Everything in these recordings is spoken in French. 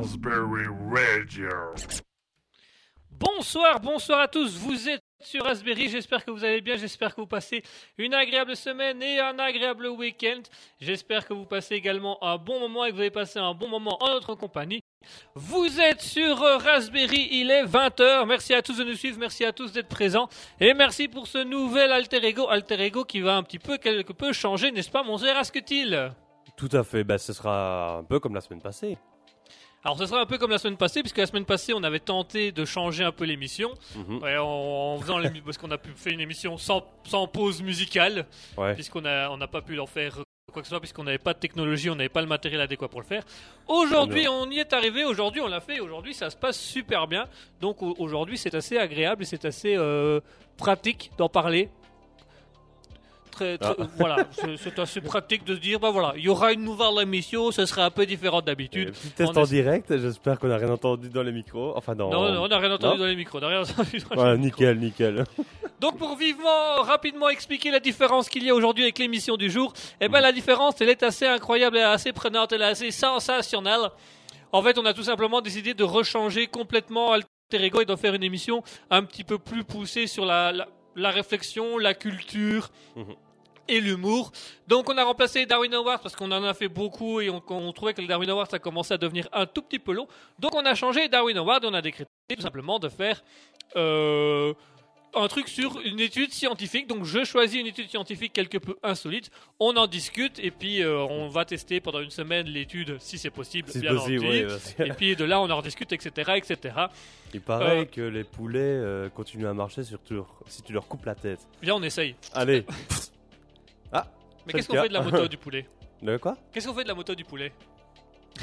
Raspberry Radio. Bonsoir, bonsoir à tous. Vous êtes sur Raspberry. J'espère que vous allez bien. J'espère que vous passez une agréable semaine et un agréable week-end. J'espère que vous passez également un bon moment et que vous avez passé un bon moment en notre compagnie. Vous êtes sur Raspberry, il est 20h. Merci à tous de nous suivre, merci à tous d'être présents. Et merci pour ce nouvel alter ego, alter ego qui va un petit peu, quelque peu changer, n'est-ce pas, mon cher Asketil Tout à fait, bah, ce sera un peu comme la semaine passée. Alors ce sera un peu comme la semaine passée, puisque la semaine passée on avait tenté de changer un peu l'émission, Mhm. En, en faisant parce qu'on a pu faire une émission sans, sans pause musicale, Ouais. puisqu'on on n'a pas pu leur faire quoi que ce soit, puisqu'on n'avait pas de technologie, on n'avait pas le matériel adéquat pour le faire. Aujourd'hui on y est arrivé, aujourd'hui on l'a fait, aujourd'hui ça se passe super bien. Donc au- aujourd'hui c'est assez agréable et c'est assez euh, pratique d'en parler. Très, très- Ah. Voilà, c'est- assez pratique de se dire, bah voilà, il y aura une nouvelle émission, ce sera un peu différent d'habitude. Euh, petit test en est- direct, j'espère qu'on n'a rien entendu dans les micros. Enfin. Non, non, on n'a rien entendu Non dans les micros, on n'a rien entendu dans les Voilà, micros. nickel, nickel. Donc pour vivement, rapidement expliquer la différence qu'il y a aujourd'hui avec l'émission du jour, eh ben la différence, elle est assez incroyable, elle est assez prenante, elle est assez sensationnelle. En fait, on a tout simplement décidé de rechanger complètement Alter Ego et d'en faire une émission un petit peu plus poussée sur la, la, la réflexion, la culture. Mhm. Et l'humour. Donc on a remplacé Darwin Awards parce qu'on en a fait beaucoup et on, on trouvait que Darwin Awards a commencé à devenir un tout petit peu long. Donc on a changé Darwin Awards et on a décrété tout simplement de faire euh, un truc sur une étude scientifique. Donc je choisis une étude scientifique quelque peu insolite. On en discute et puis euh, on va tester pendant une semaine l'étude si c'est possible. Si bien possible, oui. que- Et puis de là on en rediscute, etc., etc. Il paraît Euh. que les poulets euh, continuent à marcher sur tu leur- si tu leur coupes la tête. Viens on essaye. Allez. Mais qu'est-ce le qu'on fait de la moto du poulet De quoi? Qu'est-ce qu'on fait de la moto du poulet?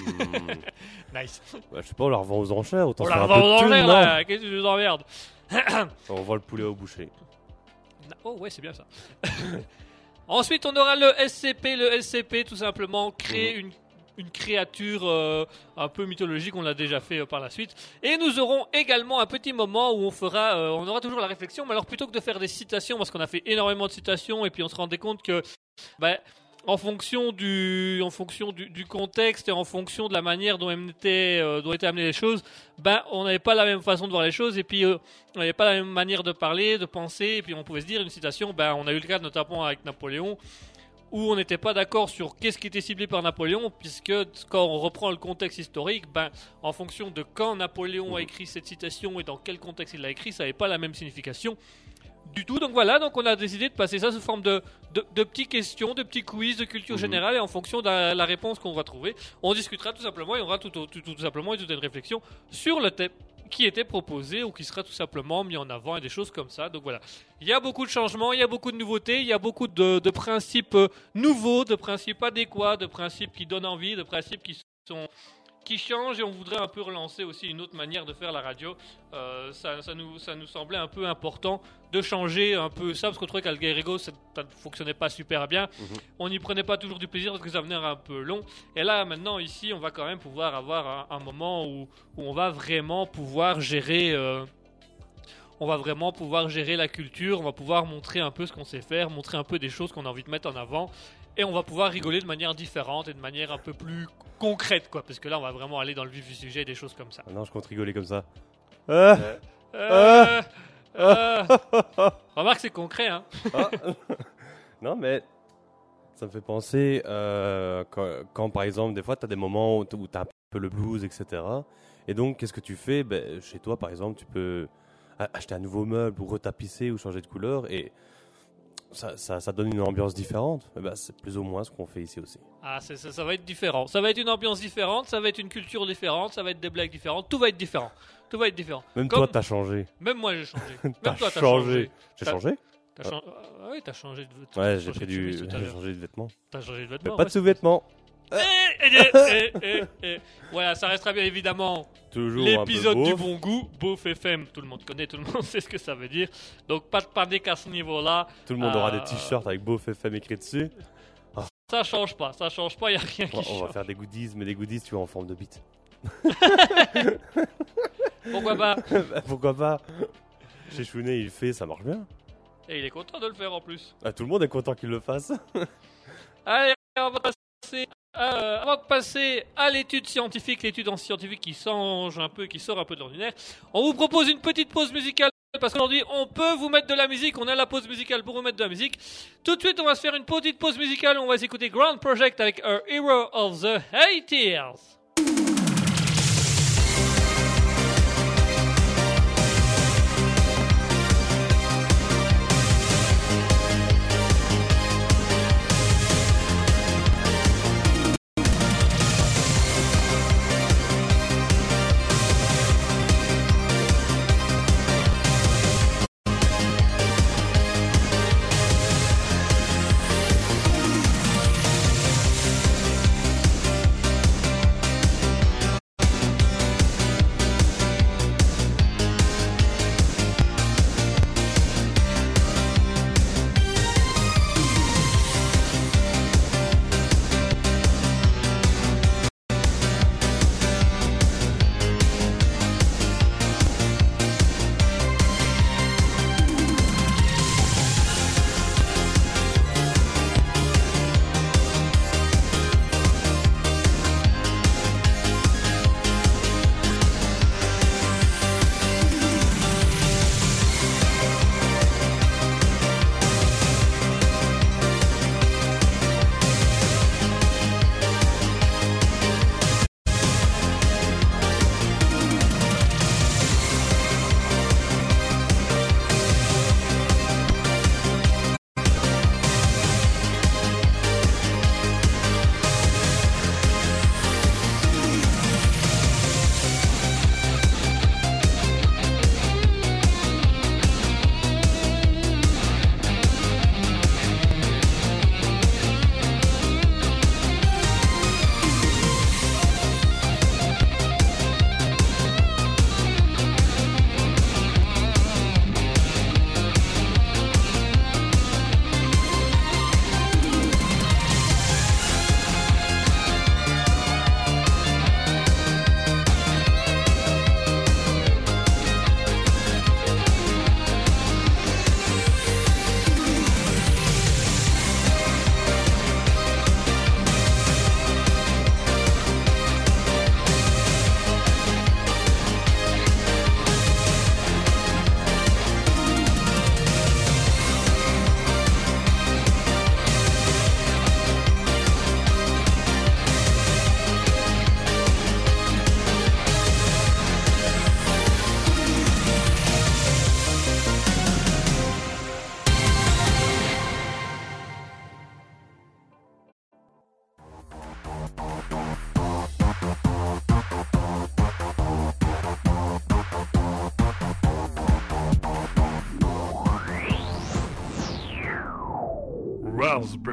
Nice. bah, Je sais pas, on leur vend aux enchères. Autant On la faire un peu revend de en thune, non? là. Qu'est-ce que tu nous emmerdes On vend le poulet au boucher. Oh ouais, c'est bien ça. Ensuite, on aura le SCP. Le SCP, tout simplement, créer Mhm. une, une créature euh, un peu mythologique. On l'a déjà fait euh, par la suite. Et nous aurons également un petit moment où on fera, euh, on aura toujours la réflexion. Mais alors, plutôt que de faire des citations, parce qu'on a fait énormément de citations, et puis on se rendait compte que, bah, en fonction du, en fonction du, du contexte et en fonction de la manière dont, étaient, euh, dont étaient amenées les choses, ben, on n'avait pas la même façon de voir les choses. Et puis euh, on n'avait pas la même manière de parler, de penser, et puis on pouvait se dire une citation, ben, on a eu le cas notamment avec Napoléon, où on n'était pas d'accord sur qu'est-ce qui était ciblé par Napoléon, puisque quand on reprend le contexte historique, ben, en fonction de quand Napoléon a écrit cette citation et dans quel contexte il l'a écrit, ça n'avait pas la même signification du tout. Donc voilà, donc on a décidé de passer ça sous forme de, de, de petites questions, de petits quiz de culture Mhm. générale, et en fonction de la, la réponse qu'on va trouver, on discutera tout simplement, et on aura tout, tout, tout, tout simplement une réflexion sur le thème qui était proposé ou qui sera tout simplement mis en avant et des choses comme ça. Donc voilà, il y a beaucoup de changements, il y a beaucoup de nouveautés, il y a beaucoup de, de principes euh, nouveaux, de principes adéquats, de principes qui donnent envie, de principes qui sont qui changent et on voudrait un peu relancer aussi une autre manière de faire la radio. Euh, ça, ça nous, ça nous semblait un peu important de changer un peu ça parce qu'on trouvait qu'Algerego ça ne fonctionnait pas super bien. Mhm. On n'y prenait pas toujours du plaisir parce que ça venait un peu long. Et là maintenant ici on va quand même pouvoir avoir un, un moment où, où on va vraiment pouvoir gérer. euh, on va vraiment pouvoir gérer la culture, on va pouvoir montrer un peu ce qu'on sait faire, montrer un peu des choses qu'on a envie de mettre en avant, et on va pouvoir rigoler de manière différente et de manière un peu plus concrète, quoi, parce que là on va vraiment aller dans le vif du sujet et des choses comme ça. Ah non, je compte rigoler comme ça. Ah Euh, euh, remarque, c'est concret, hein. Ah. non, mais ça me fait penser euh, quand, quand, par exemple, des fois, tu as des moments où tu as un peu le blues, etc. Et donc, qu'est-ce que tu fais? Ben, Chez toi, par exemple, tu peux acheter un nouveau meuble ou retapisser ou changer de couleur et ça, ça, ça donne une ambiance différente. Eh ben, c'est plus ou moins ce qu'on fait ici aussi. Ah, ça, ça va être différent. Ça va être une ambiance différente, ça va être une culture différente, ça va être des blagues différentes, tout va être différent. Tout va être différent. Même Comme- toi, t'as changé. Même moi j'ai changé. Même T'as toi t'as changé. J'ai T'as- changé T'as changé. Ah oui, t'as changé de Ouais, j'ai changé de du. changé vêtements. T'as changé de Mais vêtements. pas de sous-vêtements. Eh, eh, eh. Voilà, ça restera bien évidemment Toujours l'épisode du bon goût. Beauf FM, tout le monde connaît, tout le monde sait ce que ça veut dire. Donc pas de panique à ce niveau-là. Tout le monde aura Euh, des t-shirts avec Beauf FM écrit dessus. Ça change pas, ça change pas, y a rien On qui va, on va change. faire des goodies, mais des goodies, tu vois, en forme de bite. Pourquoi pas Bah, Pourquoi pas Chez Chounet, il le fait, ça marche bien. Et il est content de le faire en plus. Ah, tout le monde est content qu'il le fasse. Allez, on va passer euh, avant de passer à l'étude scientifique, l'étude en scientifique qui change un peu, qui sort un peu de l'ordinaire, on vous propose une petite pause musicale parce qu'aujourd'hui on peut vous mettre de la musique, on a la pause musicale pour vous mettre de la musique. Tout de suite on va se faire une petite pause musicale, on va écouter Grand Project avec A Hero of the 80s.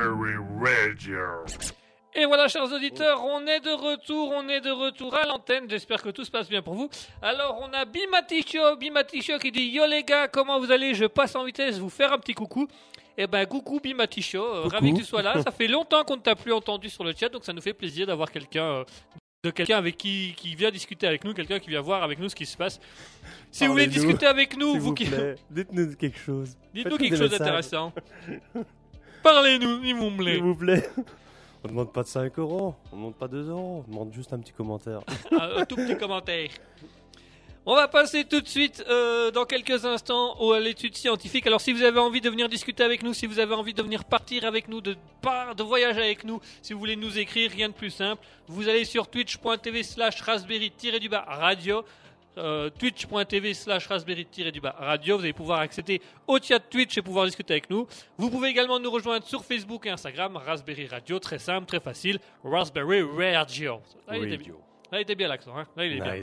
Radio. Et voilà, chers auditeurs, on est de retour, on est de retour à l'antenne. J'espère que tout se passe bien pour vous. Alors, on a Bimaticho, Bimaticho qui dit Yo les gars, comment vous allez? Je passe en vitesse vous faire un petit coucou. Eh ben, coucou Bimaticho, euh, ravi que tu sois là. Ça fait longtemps qu'on ne t'a plus entendu sur le chat, donc ça nous fait plaisir d'avoir quelqu'un. euh, de quelqu'un avec qui, qui vient discuter avec nous, quelqu'un qui vient voir avec nous ce qui se passe. Si vous voulez discuter avec nous, vous vous qui... dites-nous quelque chose. dites-nous quelque chose d'intéressant. Parlez-nous, s'il vous plaît. S'il vous plaît. On demande pas de 5 euros, on demande pas 2 euros, on demande juste un petit commentaire. un, un tout petit commentaire. On va passer tout de suite, euh, dans quelques instants, à l'étude scientifique. Alors, si vous avez envie de venir discuter avec nous, si vous avez envie de venir partir avec nous, de, de voyager avec nous, si vous voulez nous écrire, rien de plus simple, vous allez sur twitch.tv slash raspberry-du-bas radio. Euh, twitch.tv slash raspberry-du-bas radio. Vous allez pouvoir accéder au chat Twitch et pouvoir discuter avec nous. Vous pouvez également nous rejoindre sur Facebook et Instagram, Raspberry Radio, très simple, très facile, Raspberry Radio. Là, il était bien. Là, il était bien l'accent, hein. Là, il est bien.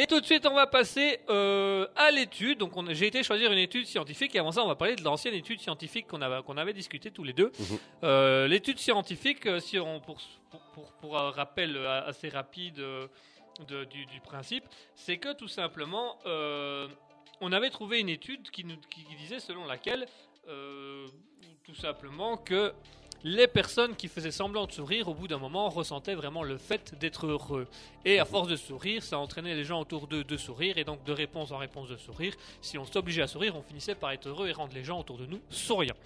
Et tout de suite, on va passer euh, à l'étude. Donc, j'ai été choisir une étude scientifique. Et avant ça, on va parler de l'ancienne étude scientifique qu'on avait, qu'on avait discuté tous les deux. Mhm. Euh, L'étude scientifique, si on, pour, pour, pour- pour un rappel assez rapide du principe, c'est que tout simplement, euh, on avait trouvé une étude qui, nous, qui disait selon laquelle, euh, tout simplement, que les personnes qui faisaient semblant de sourire, au bout d'un moment, ressentaient vraiment le fait d'être heureux. Et à force de sourire, ça entraînait les gens autour d'eux de sourire, et donc de réponse en réponse de sourire. Si on s'obligeait à sourire, on finissait par être heureux et rendre les gens autour de nous souriants.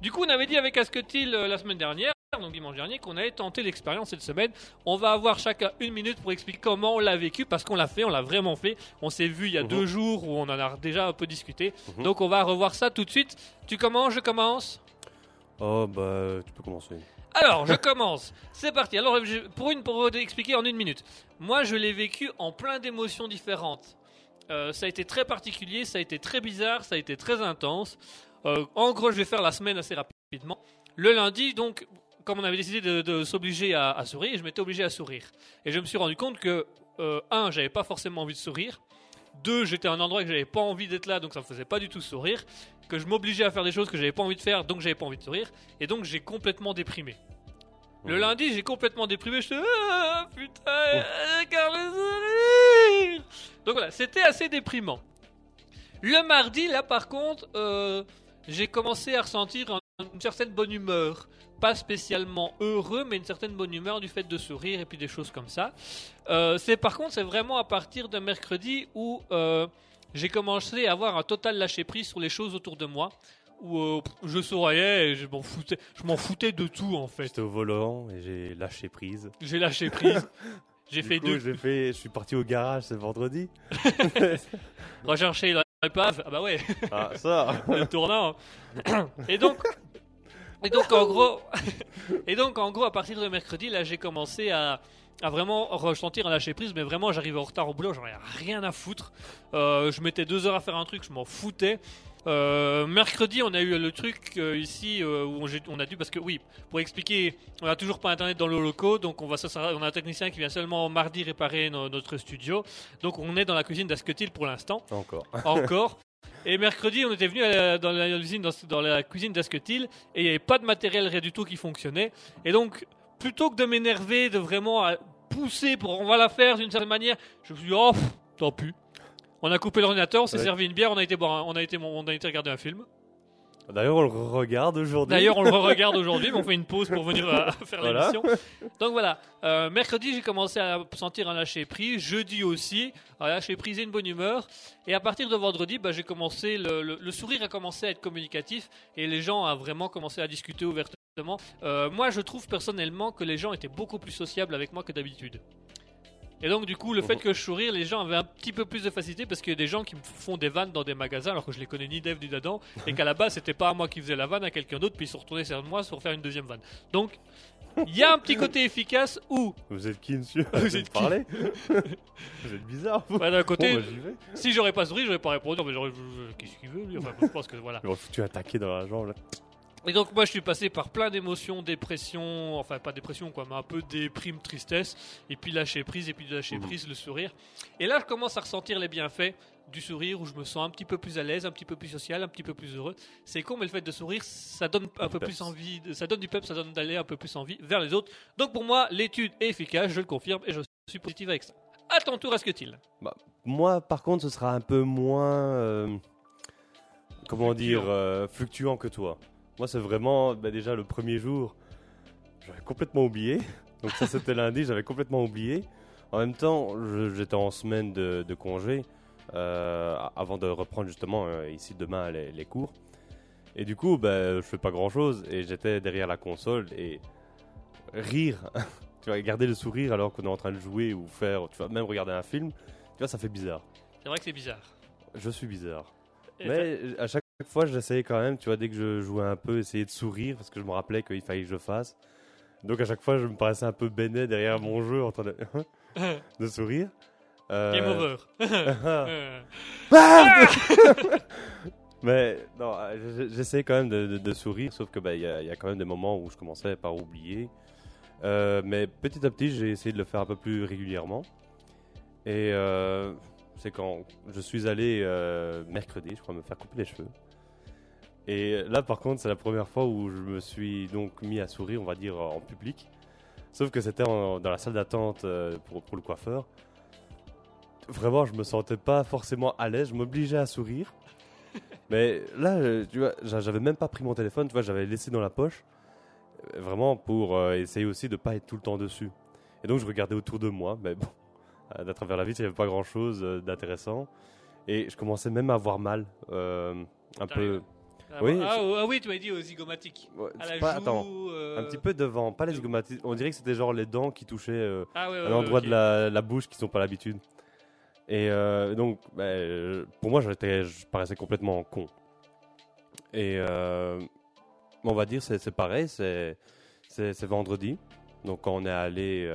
Du coup, on avait dit avec Asketil euh, la semaine dernière, donc dimanche dernier, qu'on allait tenter l'expérience cette semaine. On va avoir chacun une minute pour expliquer comment on l'a vécu, parce qu'on l'a fait, on l'a vraiment fait. On s'est vu il y a Mhm. deux jours où on en a déjà un peu discuté. Mhm. Donc on va revoir ça tout de suite. Tu commences, je commence Oh, bah, tu peux commencer. alors, je commence. C'est parti. Alors, je- pour une, pour vous expliquer en une minute. Moi, je l'ai vécu en plein d'émotions différentes. Euh, ça a été très particulier, ça a été très bizarre, ça a été très intense. Euh, en gros, je vais faire la semaine assez rapidement. Le lundi, donc, comme on avait décidé de, de s'obliger à, à sourire, je m'étais obligé à sourire. Et je me suis rendu compte que, euh, un, j'avais pas forcément envie de sourire. Deux, j'étais à un endroit que j'avais pas envie d'être là, donc ça me faisait pas du tout sourire. Que je m'obligeais à faire des choses que j'avais pas envie de faire, donc j'avais pas envie de sourire. Et donc j'ai complètement déprimé. Le lundi, j'ai complètement déprimé. Je ah, putain, regarde le sourire. Donc voilà, c'était assez déprimant. Le mardi, là par contre, euh, j'ai commencé à ressentir un- une certaine bonne humeur. Pas spécialement heureux, mais une certaine bonne humeur du fait de sourire et puis des choses comme ça. Euh, c'est par contre, c'est vraiment à partir de mercredi où euh, j'ai commencé à avoir un total lâcher prise sur les choses autour de moi. Où euh, je souriais et je m'en foutais, je m'en foutais de tout en fait. J'étais au volant et j'ai lâché prise. J'ai lâché prise. J'ai Du fait coup, deux. j'ai fait, je suis parti au garage ce vendredi. Rechercher l'épave. Ah bah ouais, Ah, ça le tournant. Et donc, et donc en gros, et donc en gros à partir de mercredi là j'ai commencé à à vraiment ressentir un lâcher prise, mais vraiment j'arrivais en retard au boulot, j'en avais rien à foutre. Euh, je mettais deux heures à faire un truc, je m'en foutais. Euh, mercredi, on a eu le truc euh, ici euh, où on, a dû parce que oui, pour expliquer, on n'a toujours pas internet dans le locaux, donc on va ça on a un technicien qui vient seulement mardi réparer no- notre studio, donc on est dans la cuisine d'Asketil pour l'instant Encore. encore. Et mercredi, on était venu la- dans dans, dans la cuisine d'Asketil et il n'y avait pas de matériel rien du tout qui fonctionnait. Et donc, plutôt que de m'énerver, de vraiment euh, pousser pour on va la faire d'une certaine manière, je me suis dit, oh, pff, tant pis. On a coupé l'ordinateur, on s'est Ouais. servi une bière, on a été boire, un- on a été, on a été regarder un film. D'ailleurs, on le regarde aujourd'hui. D'ailleurs, on le regarde aujourd'hui, mais on fait une pause pour venir euh, faire Voilà. l'émission. Donc voilà, euh, mercredi, j'ai commencé à sentir un lâcher prise. Jeudi aussi, un lâcher prise et une bonne humeur. Et à partir de vendredi, bah, j'ai commencé le, le- le sourire a commencé à être communicatif et les gens ont vraiment commencé à discuter ouvertement. Euh, moi, je trouve personnellement que les gens étaient beaucoup plus sociables avec moi que d'habitude. Et donc du coup, le fait Mhm. que je sourire, les gens avaient un petit peu plus de facilité parce qu'il y a des gens qui me font des vannes dans des magasins alors que je les connais ni d'Eve ni d'Adam et qu'à la base c'était pas à moi qui faisais la vanne, à quelqu'un d'autre, puis ils sont retournés sur moi pour faire une deuxième vanne. Donc il y a un petit côté efficace où, Vous êtes qui, monsieur? Vous êtes qui? parler Vous êtes bizarre, vous. bah, d'un côté, Bon, bah, j'y vais. si j'aurais pas souri, j'aurais pas répondu, mais j'aurais qu'est-ce qu'il veut lui Enfin, je pense que voilà. Il m'a foutu un taquet dans la jambe, là. Et donc moi je suis passé par plein d'émotions, dépression, enfin pas dépression quoi, mais un peu déprime, tristesse, et puis lâcher prise, et puis lâcher Mhm. prise, le sourire. Et là je commence à ressentir les bienfaits du sourire, où je me sens un petit peu plus à l'aise, un petit peu plus social, un petit peu plus heureux. C'est con, mais le fait de sourire, ça donne un peu plus envie, ça donne du pep, ça donne d'aller un peu plus envie vers les autres. Donc pour moi, l'étude est efficace, je le confirme, et je suis positif avec ça. À ton tour, est-ce que tu Moi, par contre, ce sera un peu moins. euh, comment Fluctuant. dire euh, Fluctuant que toi. Moi, c'est vraiment. bah, déjà, le premier jour, j'avais complètement oublié. Donc, ça, c'était lundi, j'avais complètement oublié. En même temps, j'étais en semaine de, de congé. euh, avant de reprendre justement euh, ici demain les, les cours. Et du coup, bah, je fais pas grand chose et j'étais derrière la console et rire, tu vas garder le sourire alors qu'on est en train de jouer ou faire, tu vas même regarder un film, tu vois, ça fait bizarre. C'est vrai que c'est bizarre. Je suis bizarre. Et Mais à chaque fois, j'essayais quand même, tu vois, dès que je jouais un peu, essayer de sourire parce que je me rappelais qu'il fallait que je fasse. Donc à chaque fois, je me paraissais un peu béné derrière mon jeu en train de, de sourire. Euh, Game over. Mais non, j- j'essaie quand même de, de- de sourire, sauf que bah, il y, a- il y a quand même des moments où je commençais par oublier. Euh, mais petit à petit, j'ai essayé de le faire un peu plus régulièrement. Et euh, c'est quand je suis allé euh, mercredi, je crois, me faire couper les cheveux. Et là, par contre, c'est la première fois où je me suis donc mis à sourire, on va dire, en public. Sauf que c'était dans la salle d'attente euh, pour, pour le coiffeur. Vraiment, je me sentais pas forcément à l'aise, je m'obligeais à sourire. Mais là, euh, tu vois, j'a- j'avais même pas pris mon téléphone, tu vois, j'avais laissé dans la poche. euh, Vraiment pour essayer aussi de pas être tout le temps dessus. Et donc je regardais autour de moi, mais bon, à travers la vitre, il n'y avait pas grand chose d'intéressant. Et je commençais même à avoir mal, euh, un peu. Oui, ah, oh, ah oui, tu m'as dit aux zygomatiques. Ouais, À c'est la pas- joue. attends, euh, un petit peu devant, pas les de- zygomatiques. On dirait que c'était genre les dents qui touchaient euh, Ah ouais, ouais, à ouais, l'endroit de la, la bouche qui sont pas l'habitude. Et euh, donc, bah, euh, pour moi, j'étais, je paraissais complètement con. Et on va dire, c'est, c'est pareil, c'est, vendredi. Donc, quand on est allé,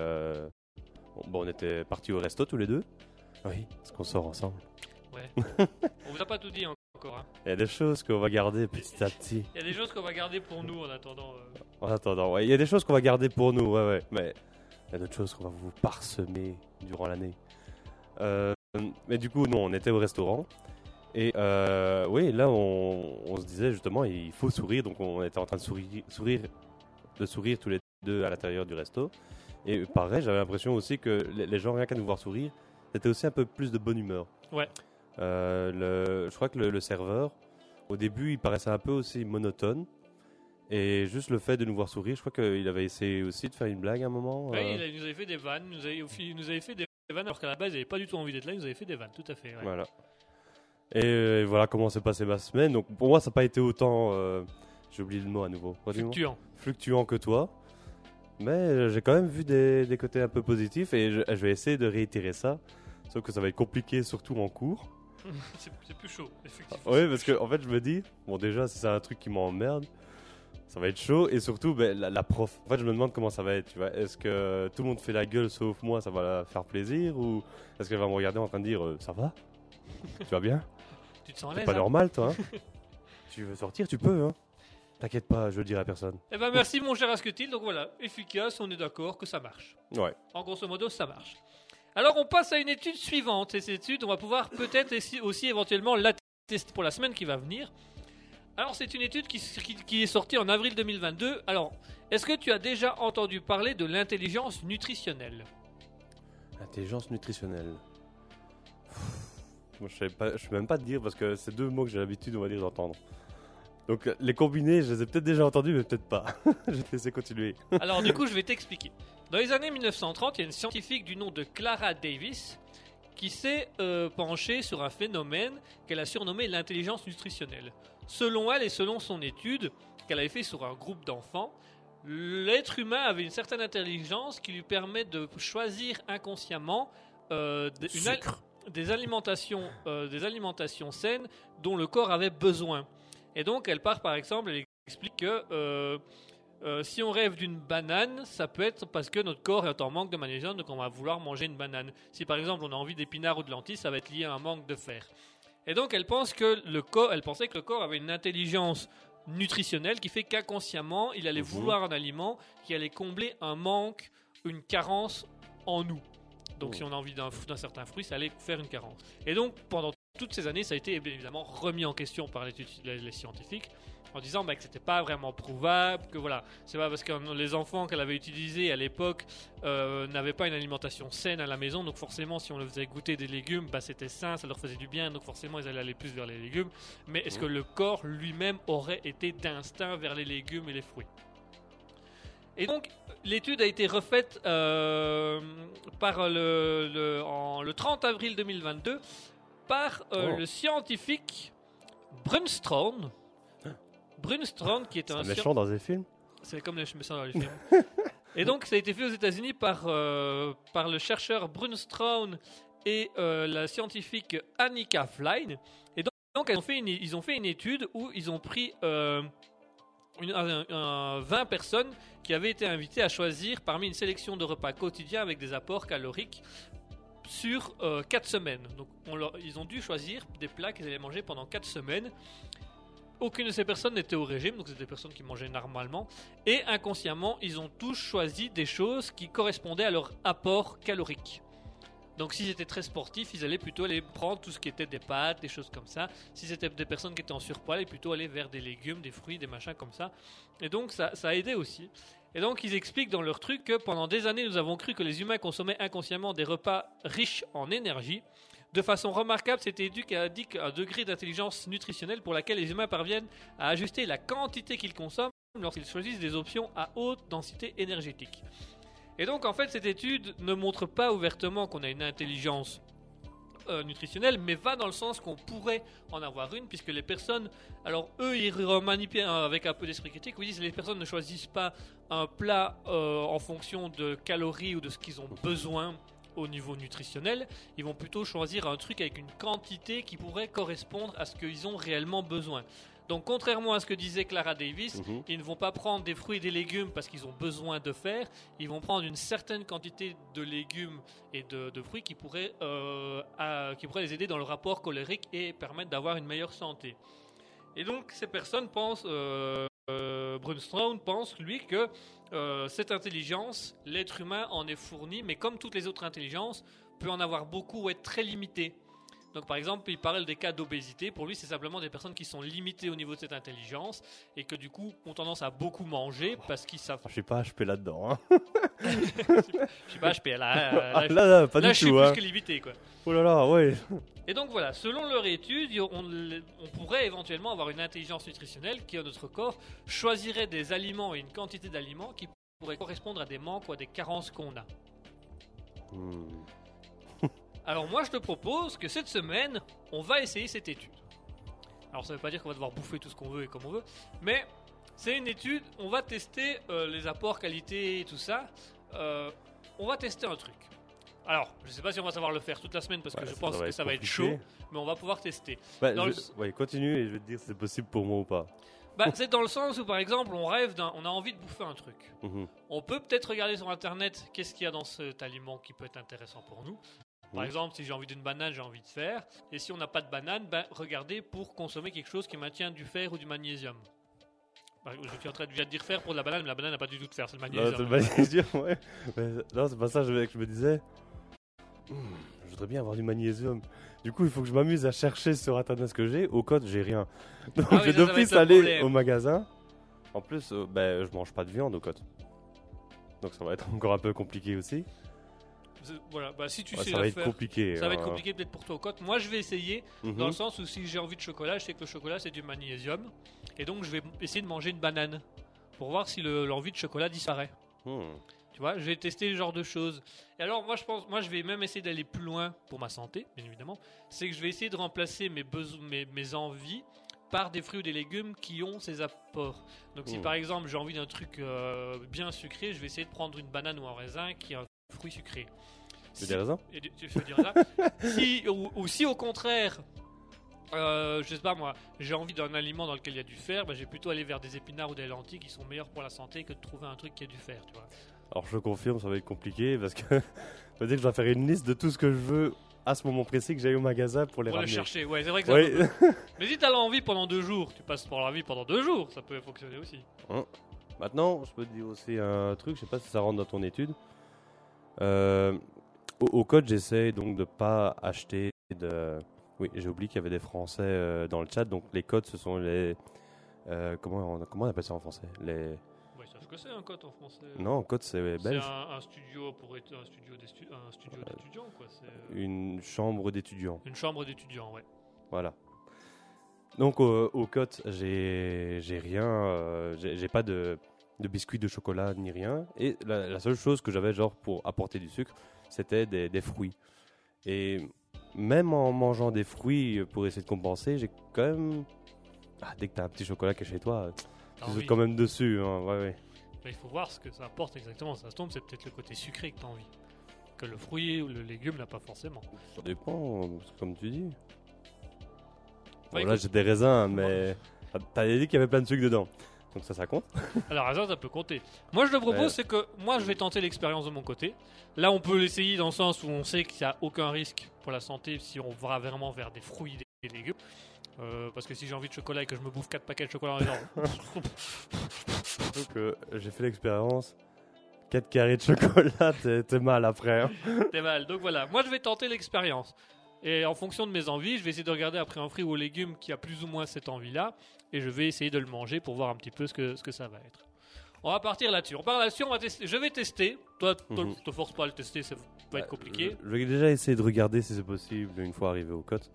bon, on était partis au resto tous les deux. Oui, parce qu'on sort ensemble. On vous a pas tout dit encore. Hein. Il y a des choses qu'on va garder petit à petit. Il y a des choses qu'on va garder pour nous en attendant. euh. En attendant, ouais, il y a des choses qu'on va garder pour nous, ouais, ouais. Mais il y a d'autres choses qu'on va vous parsemer durant l'année. Euh, mais du coup, non, on était au restaurant. Et euh, oui, là, on, on se disait justement, il faut sourire. Donc, on était en train de sourire, sourire, de sourire tous les deux à l'intérieur du resto. Et pareil, j'avais l'impression aussi que les gens, rien qu'à nous voir sourire, c'était aussi un peu plus de bonne humeur. Ouais. Euh, le, je crois que le, le serveur, au début, il paraissait un peu aussi monotone. Et juste le fait de nous voir sourire, je crois qu'il avait essayé aussi de faire une blague à un moment. Ouais, euh, il, nous avait fait des vannes. Nous avait, il nous avait fait des vannes alors qu'à la base, il avait pas du tout envie d'être là. Il nous avait fait des vannes, tout à fait. ouais. Voilà. Et euh, voilà comment s'est passée ma semaine. Donc pour moi, ça n'a pas été autant. euh, J'ai oublié le mot à nouveau. Fluctuant. Fluctuant que toi. Mais j'ai quand même vu des, des côtés un peu positifs et je, je vais essayer de réitérer ça. Sauf que ça va être compliqué, surtout en cours. c'est plus chaud, effectivement. Oui, parce que en fait, je me dis, bon, déjà, si c'est un truc qui m'emmerde, ça va être chaud. Et surtout, ben, la, la prof. En fait, je me demande comment ça va être. Tu vois, est-ce que tout le monde fait la gueule sauf moi, ça va la faire plaisir ou est-ce qu'elle va me regarder en train de dire, euh, ça va, tu vas bien, Tu te sens à c'est pas hein? normal, toi. hein? Tu veux sortir, tu peux. Hein? T'inquiète pas, je le dirai à personne. Eh ben merci mon cher Asketil. Donc voilà, efficace, on est d'accord que ça marche. Ouais. En grosso modo, ça marche. Alors on passe à une étude suivante. Et cette étude, on va pouvoir peut-être aussi, éventuellement la tester pour la semaine qui va venir. Alors c'est une étude qui, est sortie en avril 2022. Alors, est-ce que tu as déjà entendu parler de l'intelligence nutritionnelle? Intelligence nutritionnelle. Je je sais même pas te dire parce que c'est deux mots que j'ai l'habitude, d'entendre. Donc euh, les combinés, je les ai peut-être déjà entendus, mais peut-être pas. je vais te laisser continuer. Alors du coup, je vais t'expliquer. Dans les années 1930, il y a une scientifique du nom de Clara Davis qui s'est euh, penchée sur un phénomène qu'elle a surnommé l'intelligence nutritionnelle. Selon elle et selon son étude qu'elle avait fait sur un groupe d'enfants, l'être humain avait une certaine intelligence qui lui permet de choisir inconsciemment euh, une al- des alimentations, euh, des alimentations saines dont le corps avait besoin. Et donc, elle part par exemple, elle explique que euh, euh, si on rêve d'une banane, ça peut être parce que notre corps est en manque de magnésium, donc on va vouloir manger une banane. Si par exemple on a envie d'épinards ou de lentilles, ça va être lié à un manque de fer. Et donc, elle pense que le corps, elle pensait que le corps avait une intelligence nutritionnelle qui fait qu'inconsciemment, il allait Mhm. vouloir un aliment qui allait combler un manque, une carence en nous. Donc, Oh. si on a envie d'un d'un certain fruit, ça allait faire une carence. Et donc, pendant toutes ces années, ça a été évidemment remis en question par les, les scientifiques en disant bah, que c'était pas vraiment prouvable, que voilà, c'est pas parce que les enfants qu'elle avait utilisés à l'époque euh, n'avaient pas une alimentation saine à la maison, donc forcément, si on leur faisait goûter des légumes, bah, c'était sain, ça leur faisait du bien, donc forcément, ils allaient aller plus vers les légumes. Mais est-ce que le corps lui-même aurait été d'instinct vers les légumes et les fruits? Et donc, l'étude a été refaite euh, par le, le- en- le 30 avril 2022 par euh, Oh. le scientifique Brunstone. Brunstone, qui est un méchant dans des films. c'est comme les médecins dans les films. et donc, ça a été fait aux États-Unis par, euh, par le chercheur Brunstone et euh, la scientifique Annika Flein. Et donc, donc, ils, ont fait une, ils ont fait une étude où ils ont pris une- un- un- 20 personnes qui avaient été invitées à choisir parmi une sélection de repas quotidiens avec des apports caloriques sur 4 semaines. Donc, ils ont dû choisir des plats qu'ils allaient manger pendant 4 semaines. Aucune de ces personnes n'était au régime, donc c'était des personnes qui mangeaient normalement. Et inconsciemment, ils ont tous choisi des choses qui correspondaient à leur apport calorique. Donc s'ils étaient très sportifs, ils allaient plutôt aller prendre tout ce qui était des pâtes, des choses comme ça. Si c'était des personnes qui étaient en surpoids, ils allaient plutôt aller vers des légumes, des fruits, des machins comme ça. Et donc ça, ça a aidé aussi. Et donc ils expliquent dans leur truc que pendant des années, nous avons cru que les humains consommaient inconsciemment des repas riches en énergie. De façon remarquable, cette étude indique un degré d'intelligence nutritionnelle pour laquelle les humains parviennent à ajuster la quantité qu'ils consomment lorsqu'ils choisissent des options à haute densité énergétique. Et donc en fait cette étude ne montre pas ouvertement qu'on a une intelligence euh, nutritionnelle, mais va dans le sens qu'on pourrait en avoir une, puisque les personnes, alors eux, ils manipulent avec un peu d'esprit critique, ils disent que les personnes ne choisissent pas un plat euh, en fonction de calories ou de ce qu'ils ont besoin au niveau nutritionnel, ils vont plutôt choisir un truc avec une quantité qui pourrait correspondre à ce qu'ils ont réellement besoin. Donc contrairement à ce que disait Clara Davis, Mhm. ils ne vont pas prendre des fruits et des légumes parce qu'ils ont besoin de fer, ils vont prendre une certaine quantité de légumes et de, de fruits qui pourraient, euh, à- qui pourraient les aider dans le rapport colérique et permettre d'avoir une meilleure santé. Et donc ces personnes pensent, euh, euh, Brunstone pense lui que euh, cette intelligence, l'être humain en est fourni, mais comme toutes les autres intelligences, peut en avoir beaucoup ou être très limité. Donc par exemple, il parle des cas d'obésité. Pour lui, c'est simplement des personnes qui sont limitées au niveau de cette intelligence et que du coup ont tendance à beaucoup manger parce qu'ils savent. Je suis pas HP là-dedans. Hein. Je sais pas, paie là. là, Ah, là, là, pas là, du je suis tout. plus Hein. que limité quoi. Oh là là, ouais. Et donc voilà, selon leur étude, on, on pourrait éventuellement avoir une intelligence nutritionnelle qui, à notre corps, choisirait des aliments et une quantité d'aliments qui pourraient correspondre à des manques ou à des carences qu'on a. Hmm. Alors moi, je te propose que cette semaine, on va essayer cette étude. Alors ça veut pas dire qu'on va devoir bouffer tout ce qu'on veut et comme on veut, mais c'est une étude, on va tester euh, les apports, qualité et tout ça. Euh, on va tester un truc. Alors, je sais pas si on va savoir le faire toute la semaine parce que Ouais, je pense que ça va être chaud, mais on va pouvoir tester. Bah, Dans je- le- Ouais, continue et je vais te dire si c'est possible pour moi ou pas. Bah, c'est dans le sens où, par exemple, on rêve d'un, on a envie de bouffer un truc. Mhm. On peut peut-être regarder sur internet qu'est-ce qu'il y a dans cet aliment qui peut être intéressant pour nous. Par Oui. exemple, si j'ai envie d'une banane, j'ai envie de fer. Et si on n'a pas de banane, ben, regardez pour consommer quelque chose qui maintient du fer ou du magnésium. Bah, je suis en train de, je viens de dire fer pour de la banane, mais la banane n'a pas du tout de fer, c'est le Non, magnésium. c'est le magnésium, ouais. Mais, non, c'est pas ça je, que je me disais. Hmm, je voudrais bien avoir du magnésium. Du coup, il faut que je m'amuse à chercher sur internet ce que j'ai. Au code, j'ai rien. Donc, Ah oui, je vais ça, ça va d'office aller au magasin. En plus, euh, ben, je mange pas de viande au code. Donc, ça va être encore un peu compliqué aussi. Voilà, bah, si tu sais ça va être compliqué. ça va être hein. compliqué peut-être pour toi au cote. Moi, je vais essayer Mhm. dans le sens où si j'ai envie de chocolat, je sais que le chocolat c'est du magnésium. Et donc, je vais essayer de manger une banane pour voir si le- l'envie de chocolat disparaît. Hmm. Tu vois, je vais tester ce genre de choses. Et alors, moi, je pense, moi, je vais même essayer d'aller plus loin pour ma santé, bien évidemment. C'est que je vais essayer de remplacer mes, besoins, mes, mes envies par des fruits ou des légumes qui ont ces apports. Donc, si Mm. par exemple j'ai envie d'un truc euh, bien sucré, je vais essayer de prendre une banane ou un raisin qui est un fruit sucré. Tu Si- des raisins et ça si, ou, ou si au contraire, euh, je sais pas moi, j'ai envie d'un aliment dans lequel il y a du fer, bah, je vais plutôt aller vers des épinards ou des lentilles qui sont meilleurs pour la santé que de trouver un truc qui a du fer, tu vois. Alors, je confirme, ça va être compliqué parce que ça veut dire que je dois faire une liste de tout ce que je veux à ce moment précis que j'aille au magasin pour les Pour le ramener. chercher, ouais, c'est vrai que peu- Oui. Mais si t'as l'envie pendant deux jours, tu passes pour l'envie pendant deux jours, ça peut fonctionner aussi. Maintenant, je peux te dire aussi un truc, je sais pas si ça rentre dans ton étude. Euh, au, au code, j'essaie donc de pas acheter de. Oui, j'ai oublié qu'il y avait des Français euh, dans le chat, donc les codes, ce sont les. euh, comment, on, comment on appelle ça en français? Les. Ce que c'est un cote en français. Non, code, c'est c'est belge. un, un studio pour être un studio d'étudiants, quoi. C'est Une chambre d'étudiants. une chambre d'étudiants, ouais. Voilà. Donc au, au cote, j'ai rien, euh, j'ai pas de, de biscuits de chocolat ni rien. Et la, la seule chose que j'avais genre pour apporter du sucre, c'était des, des fruits. Et même en mangeant des fruits pour essayer de compenser, j'ai quand même... Ah, dès que t'as un petit chocolat qui est chez toi, T'as tu sautes quand même dessus. hein, ouais, ouais. Mais il faut voir ce que ça apporte exactement. Ça se tombe, c'est peut-être le côté sucré que t'as envie. Que le fruit ou le légume n'a pas forcément. Ça dépend, comme tu dis. Bah, Bon, là, j'ai des raisins, mais t'avais dit qu'il y avait plein de sucre dedans. Donc ça, ça compte. Alors, hasard, ça peut compter. Moi, je te propose, Ouais. c'est que moi, je vais tenter l'expérience de mon côté. Là, on peut l'essayer dans le sens où on sait qu'il n'y a aucun risque pour la santé si on va vraiment vers des fruits et des légumes. Euh, parce que si j'ai envie de chocolat et que je me bouffe 4 paquets de chocolat en disant Donc euh, j'ai fait l'expérience. 4 carrés de chocolat, t'es mal après. hein. T'es mal. Donc voilà, moi je vais tenter l'expérience. Et en fonction de mes envies, je vais essayer de regarder après un fruit ou un légume qui a plus ou moins cette envie-là. Et je vais essayer de le manger pour voir un petit peu ce que, ce que ça va être. On va partir là-dessus. On part là-dessus, on va tester. Je vais tester. Toi, toi, Mhm. te force pas à le tester, ça va être compliqué. Je, je vais déjà essayer de regarder si c'est possible une fois arrivé au cote.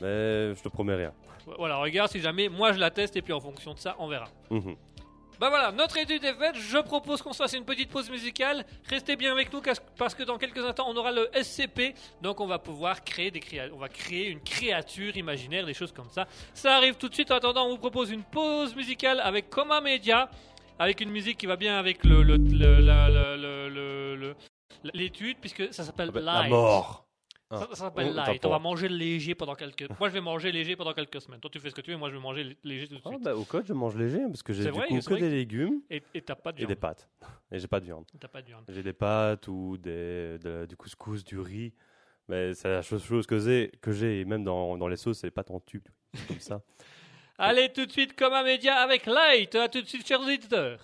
Mais je te promets rien. Voilà, regarde si jamais. Moi je la teste et puis en fonction de ça, on verra. Mhm. Bah voilà, notre étude est faite. Je propose qu'on se fasse une petite pause musicale. Restez bien avec nous parce que dans quelques instants, on aura le SCP. Donc on va pouvoir créer des créa- on va créer une créature imaginaire, des choses comme ça. Ça arrive tout de suite. En attendant, on vous propose une pause musicale avec Coma Media, avec une musique qui va bien avec le l'étude puisque ça s'appelle Ah bah, La mort. Ça, Ah. ça s'appelle Oh, light. On va manger léger pendant quelques. Moi, je vais manger léger pendant quelques semaines. Toi, tu fais ce que tu veux. Moi, je vais manger lé- léger tout de Ah suite. bah, au code, je mange léger parce que j'ai C'est du vrai, coup c'est que des légumes Et et t'as pas de et des viande. pâtes. Et j'ai pas de viande. T'as pas de viande. J'ai des pâtes ou des, de- du couscous, du riz. Mais c'est la chose, chose que j'ai, que j'ai. Même dans, dans les sauces, c'est pas en tube. Comme ça. Allez, tout de suite, comme un média avec Light. À tout de suite, chers auditeurs.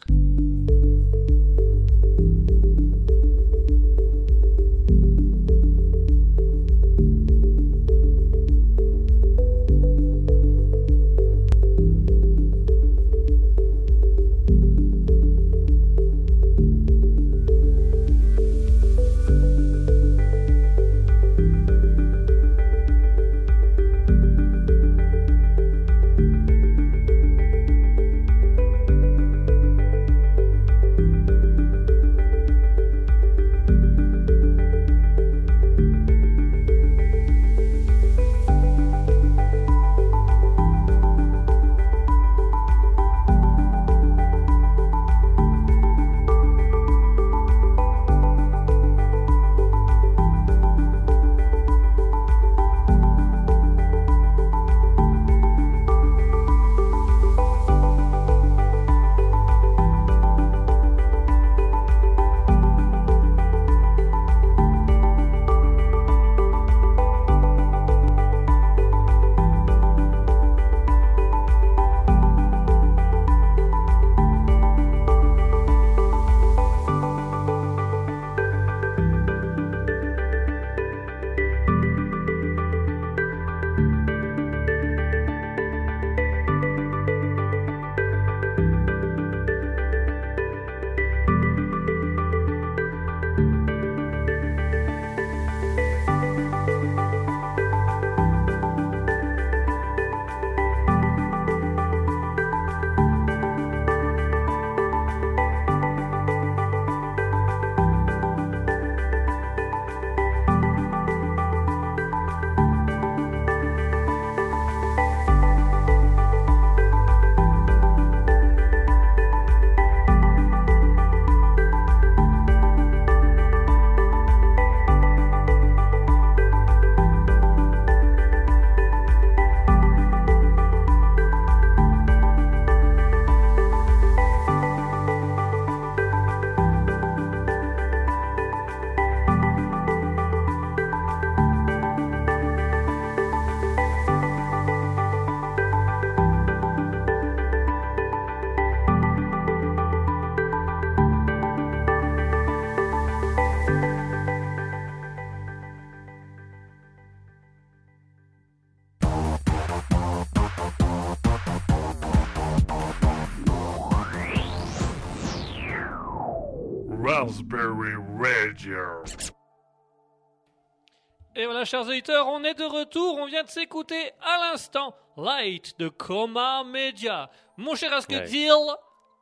Chers auditeurs, on est de retour. On vient de s'écouter à l'instant Light de Coma Media. Mon cher Asketil,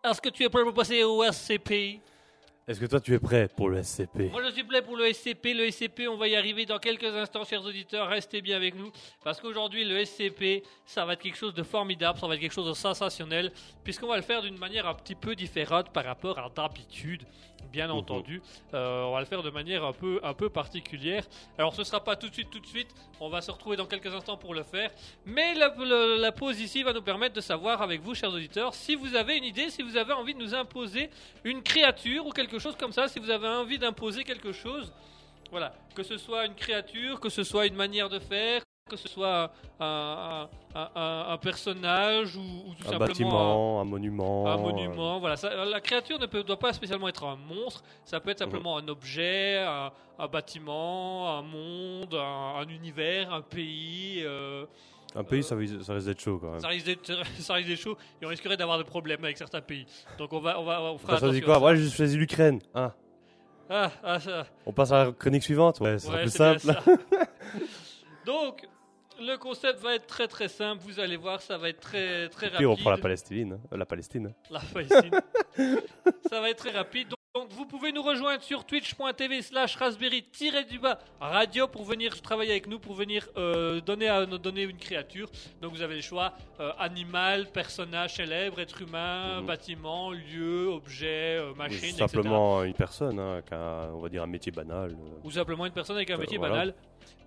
est-ce que tu es prêt pour passer au SCP Est-ce que toi, tu es prêt pour le SCP Moi, je suis prêt pour le SCP. Le SCP, on va y arriver dans quelques instants, chers auditeurs. Restez bien avec nous. Parce qu'aujourd'hui, le SCP, ça va être quelque chose de formidable. Ça va être quelque chose de sensationnel. Puisqu'on va le faire d'une manière un petit peu différente par rapport à d'habitude. Bien Mhm. entendu. Euh, on va le faire de manière un peu, un peu particulière. Alors, ce sera pas tout de suite, tout de suite. On va se retrouver dans quelques instants pour le faire. Mais la, la pause ici va nous permettre de savoir avec vous, chers auditeurs, si vous avez une idée, si vous avez envie de nous imposer une créature ou quelque chose comme ça, si vous avez envie d'imposer quelque chose, voilà, que ce soit une créature, que ce soit une manière de faire, que ce soit un, un- un- un- un personnage ou, ou tout Un simplement bâtiment, un monument. un, euh, monument. Voilà, ça- la créature ne peut, doit pas spécialement être un monstre, ça peut être simplement un objet, un, bâtiment, un monde, un, un univers, un pays. euh, Un pays, ça, risque- ça risque d'être chaud quand même. ça risque d'être ça chaud et on risquerait d'avoir des problèmes avec certains pays. Donc on va, on va, on fera choisi attention quoi ça. Moi, j'ai choisi l'Ukraine. Ah. Ah, ah, ça. On passe à la chronique suivante Ouais, c'est Ouais, plus simple. ça. Donc, Le concept va être très très simple. Vous allez voir, ça va être très très Puis rapide. on prend la Palestine. hein. Euh, La Palestine. La Palestine. ça va être très rapide. Donc, donc, vous pouvez nous rejoindre sur twitch.tv slash raspberry-du-bas radio pour venir travailler avec nous, pour venir euh, donner, à, donner une créature. Donc vous avez le choix euh, animal, personnage célèbre, être humain, Mhm. bâtiment, lieu, objet, euh, Ou machine, etc. simplement une personne, hein, qui a, on va dire, un métier banal. ou simplement une personne avec un métier voilà. banal.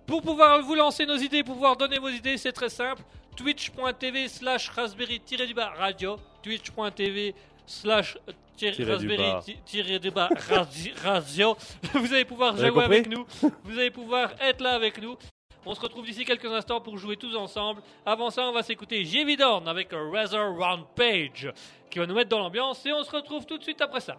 Pour pouvoir vous lancer nos idées, pour pouvoir donner vos idées, c'est très simple. Twitch.tv slash raspberry-du-bas radio. Twitch.tv slash raspberry-du-bas radi- radio. Vous allez pouvoir Vous jouer avec nous. Vous allez pouvoir être là avec nous. On se retrouve d'ici quelques instants pour jouer tous ensemble. Avant ça, on va s'écouter Jevidorn avec Razor Round Page qui va nous mettre dans l'ambiance et on se retrouve tout de suite après ça.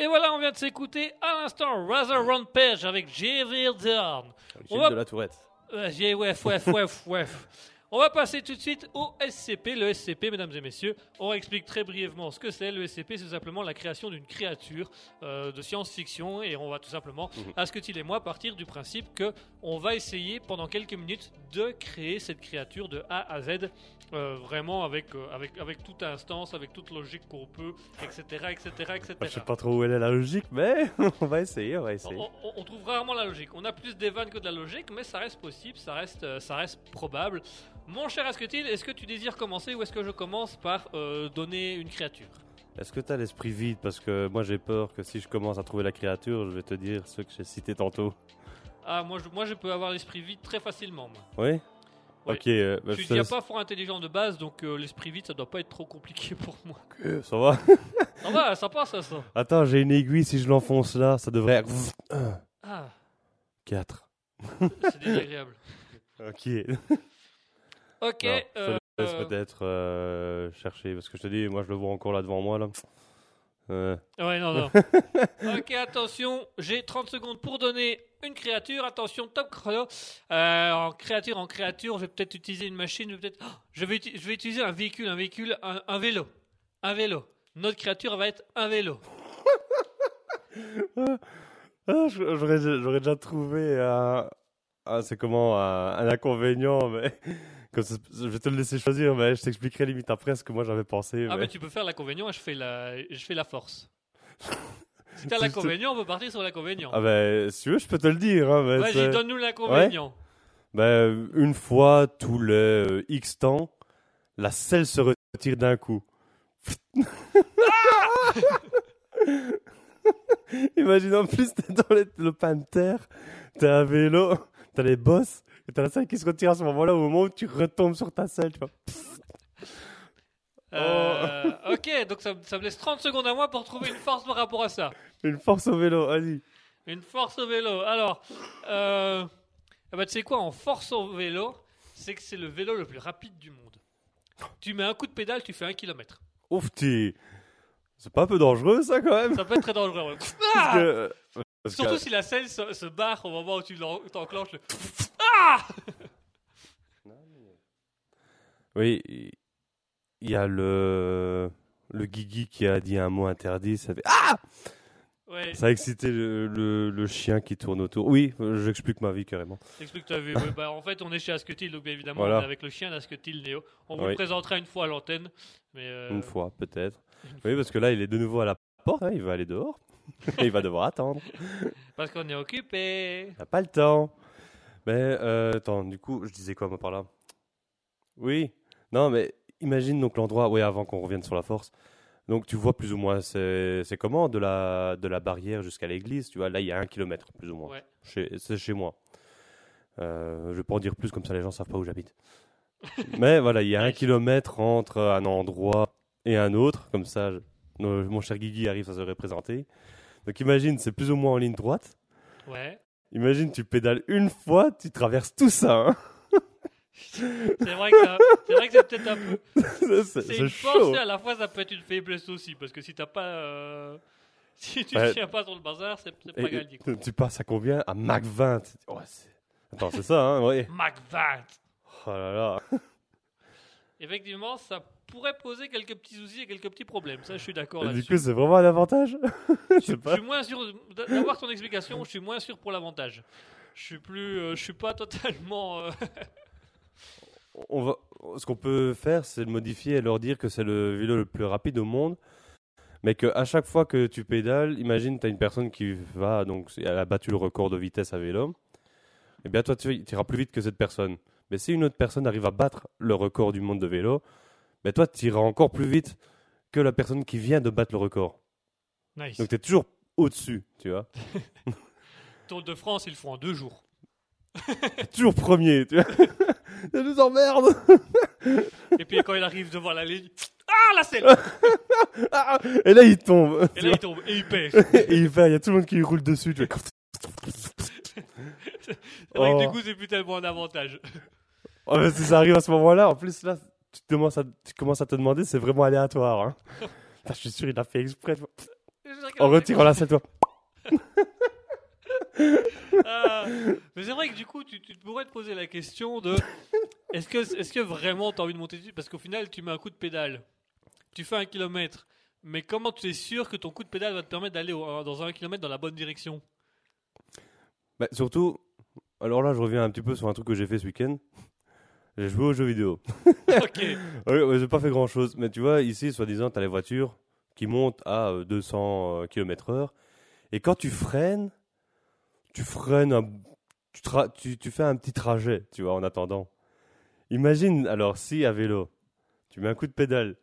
Et voilà, on vient de s'écouter à l'instant Razor Round Page avec J.V. Dorn. Gilles va- de la Tourette. Euh. On va passer tout de suite au SCP. Le SCP, mesdames et messieurs, on explique très brièvement ce que c'est. Le SCP, c'est simplement la création d'une créature euh, de science-fiction et on va tout simplement, Mhm. Asketil et moi, partir du principe que on va essayer pendant quelques minutes de créer cette créature de A à Z, euh, vraiment avec, euh, avec, avec toute instance, avec toute logique qu'on peut, etc., etc., etc. Bah, je sais pas trop où elle est la logique, mais on va essayer, on va essayer. on- on trouve rarement la logique. On a plus des vannes que de la logique, mais ça reste possible, ça reste, ça reste probable. Mon cher Asketil, est-ce que tu désires commencer ou est-ce que je commence par euh, donner une créature? Est-ce que t'as l'esprit vide? Parce que moi j'ai peur que si je commence à trouver la créature, je vais te dire ceux que j'ai cités tantôt. Ah, moi je, moi je peux avoir l'esprit vide très facilement. Moi. Oui? Ouais. Ok, euh, bah, je suis déjà pas fort intelligent de base, donc euh, l'esprit vide ça doit pas être trop compliqué pour moi. Euh, ça va Ça va, ça passe ça, ça. Attends, j'ai une aiguille, si je l'enfonce là, ça devrait... Ah, 4. c'est désagréable. Ok. Ok. Je te laisse euh, peut-être euh, chercher, parce que je te dis, moi je le vois encore là devant moi. Là. Euh, Ouais, non, non. ok, attention, j'ai 30 secondes pour donner une créature. Attention, top chrono. Euh, en créature, en créature, je vais peut-être utiliser une machine. Je vais, peut-être... Oh, je vais, uti- je vais utiliser un véhicule, un véhicule, un, un vélo. Un vélo. Notre créature va être un vélo. Ah, j'aurais, j'aurais déjà trouvé un, un- c'est comment, un, un inconvénient, mais comme ça, je vais te le laisser choisir, mais je t'expliquerai limite après ce que moi j'avais pensé. Ah, mais- mais tu peux faire l'inconvénient et je fais la, je fais la force. Si t'as l'inconvénient, on peut partir sur l'inconvénient. Ah ben, si tu veux, je peux te le dire. Hein, Vas-y, donne-nous l'inconvénient. Ben, une fois tous les euh, X temps, la selle se retire d'un coup. Imagine en plus, t'es dans les- le pan de terre, t'as un vélo, t'as les bosses, et t'as la selle qui se retire à ce moment-là au moment où tu retombes sur ta selle, tu vois. Euh, ok, donc ça, ça me laisse 30 secondes à moi pour trouver une force par rapport à ça. Une force au vélo, vas-y. Une force au vélo. Alors, euh, ah bah, tu sais quoi, en force au vélo, c'est que c'est le vélo le plus rapide du monde. Tu mets un coup de pédale, tu fais un kilomètre. Ouf, t'es- C'est pas un peu dangereux ça quand même? Ça peut être très dangereux. ouais. Ah que- parce que- Surtout si la selle se, se barre au moment où tu l'en- t'enclenches le. Ah Oui, il y a le le Guigui qui a dit un mot interdit, ça fait ah Ouais, Ça a excité le, le, le chien qui tourne autour. Oui, j'explique ma vie carrément. j'explique vu. Ouais, bah, en fait, on est chez Asketil, donc bien évidemment, Voilà. on est avec le chien d'Asketil, Néo. On vous Oui. le présentera une fois à l'antenne. Mais euh, Une fois, peut-être. Oui, parce que là, il est de nouveau à la porte, hein, il va aller dehors. Et il va devoir attendre. Parce qu'on est occupé. Il n'a pas le temps. Mais, euh, attends, du coup, je disais quoi, moi, par là? Oui. Non, mais imagine donc l'endroit, oui, avant qu'on revienne sur la force. Donc, tu vois plus ou moins, c'est comment de la, de la barrière jusqu'à l'église, tu vois, là, il y a un kilomètre, plus ou moins. Ouais. C'est chez moi. Euh, je vais pas en dire plus, comme ça, les gens savent pas où j'habite. mais voilà, il y a un kilomètre entre un endroit et un autre, comme ça, je- mon cher Guigui arrive à se représenter. Donc, imagine, c'est plus ou moins en ligne droite. Ouais. Imagine, tu pédales une fois, tu traverses tout ça. hein. C'est vrai que c'est peut-être un peu. c'est une chaud. force et à la fois ça peut être une faiblesse aussi parce que si t'as pas euh, si tu Ouais. tiens pas sur le bazar c'est pas et gagné quoi. tu passes à combien? À Mach 20. Ouais, c'est- Attends, c'est ça, hein ouais. Mac 20 Oh là là. Effectivement ça pourrait poser quelques petits soucis et quelques petits problèmes ça je suis d'accord Et du là-dessus coup, c'est vraiment un avantage je, pas. suis moins sûr d'avoir ton explication je suis moins sûr pour l'avantage je suis plus euh, je suis pas totalement euh, On va... Ce qu'on peut faire, c'est le modifier et leur dire que c'est le vélo le plus rapide au monde. Mais qu'à chaque fois que tu pédales, imagine, tu as une personne qui va, donc elle a battu le record de vitesse à vélo. Eh bien, toi, tu iras plus vite que cette personne. Mais si une autre personne arrive à battre le record du monde de vélo, ben toi, tu iras encore plus vite que la personne qui vient de battre le record. nice Donc, tu es toujours au-dessus, tu vois. Tour de France ils le font en deux jours toujours premier, tu vois. Ça nous emmerde et puis quand il arrive devant la ligne ah la selle Ah Et là, il tombe. et là il tombe et il perd Et il fait, il y a tout le monde qui lui roule dessus. Tu vois. que Oh. du coup c'est plus tellement un avantage Oh, si ça arrive à ce moment-là, en plus, là, tu, te commences à, tu commences à te demander, c'est vraiment aléatoire. Hein. Putain, je suis sûr, il a fait exprès. En retirant la selle, toi. Ah, mais c'est vrai que du coup, tu, tu pourrais te poser la question de est-ce que, est-ce que vraiment tu as envie de monter dessus? Parce qu'au final, tu mets un coup de pédale, tu fais un kilomètre, mais comment tu es sûr que ton coup de pédale va te permettre d'aller au- dans un kilomètre dans la bonne direction? Bah, surtout, alors là, je reviens un petit peu sur un truc que j'ai fait ce week-end. J'ai joué aux jeux vidéo. Ok, Oui, ouais, j'ai pas fait grand-chose. Mais tu vois, ici, soi-disant, tu as les voitures qui montent à euh, 200 km/h. Et quand tu freines, tu freines, un- tu, tra- tu, tu fais un petit trajet, tu vois, en attendant. Imagine, alors, si à vélo, tu mets un coup de pédale,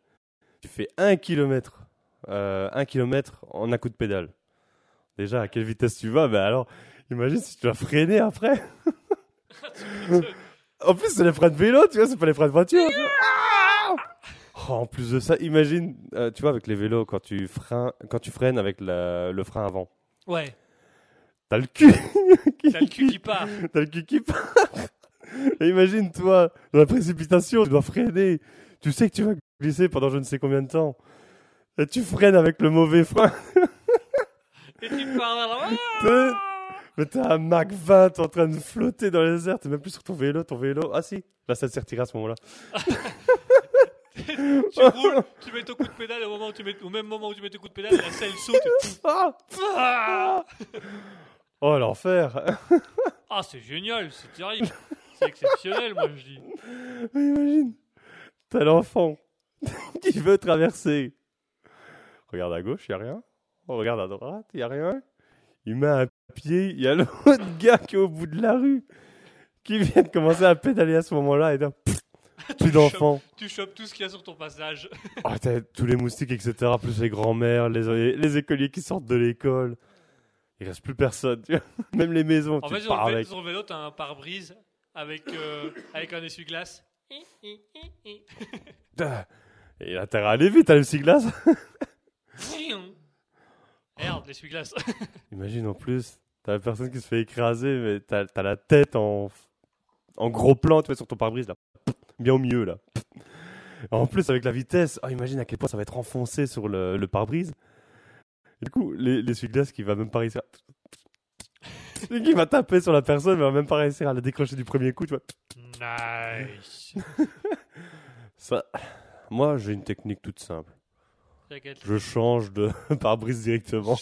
tu fais 1 km, euh, 1 km en un coup de pédale. Déjà, à quelle vitesse tu vas? Ben alors, imagine si tu dois freiner après. En plus, c'est les freins de vélo, tu vois, c'est pas les freins de voiture. Ah Oh, en plus de ça, imagine, euh, tu vois, avec les vélos, quand tu, freins, quand tu freines avec la- le frein avant, ouais, t'as le cul qui, t'as le cul qui part. t'as le cul qui part. Et imagine, toi, dans la précipitation, tu dois freiner. Tu sais que tu vas glisser pendant je ne sais combien de temps. Et tu freines avec le mauvais frein. Et tu pars là. T'es- Mais t'as un Mac 20 en train de flotter dans les airs. T'es même plus sur ton vélo. Ton vélo. Ah si, là ça s'est retiré à ce moment-là. Tu roules, tu mets ton coup de pédale au, moment où tu mets, au même moment où tu mets ton coup de pédale, la selle saute. et- Ah Ah, oh l'enfer. Ah, c'est génial, c'est terrible. C'est exceptionnel, moi je dis. Imagine, t'as l'enfant qui veut traverser. Regarde à gauche, y a rien. On regarde à droite, y a rien. Il met un pied, il y a l'autre gars qui est au bout de la rue qui vient de commencer à pédaler à ce moment-là et pff, plus d'enfants. Tu chopes tout ce qu'il y a sur ton passage. Oh, t'as tous les moustiques, etc. Plus les grands-mères, les, les écoliers qui sortent de l'école. Il reste plus personne, tu vois. Même les maisons, En tu fait, sur le, vé- avec. sur le vélo, t'as un pare-brise avec, euh, avec un essuie-glace. Et il a intérêt à aller vite, à l'essuie-glace. Merde, l'essuie-glace. Imagine en plus, t'as la personne qui se fait écraser, mais t'as as la tête en, en gros plan, tu vois, sur ton pare-brise, là. Bien au milieu, là. En plus, avec la vitesse, oh, imagine à quel point ça va être enfoncé sur le, le pare-brise. Du coup, les- l'essuie-glace qui va même pas réussir. à- qui va taper sur la personne, mais va même pas réussir à la décrocher du premier coup, tu vois. Nice. Ça... Moi, j'ai une technique toute simple. Je change de pare-brise directement.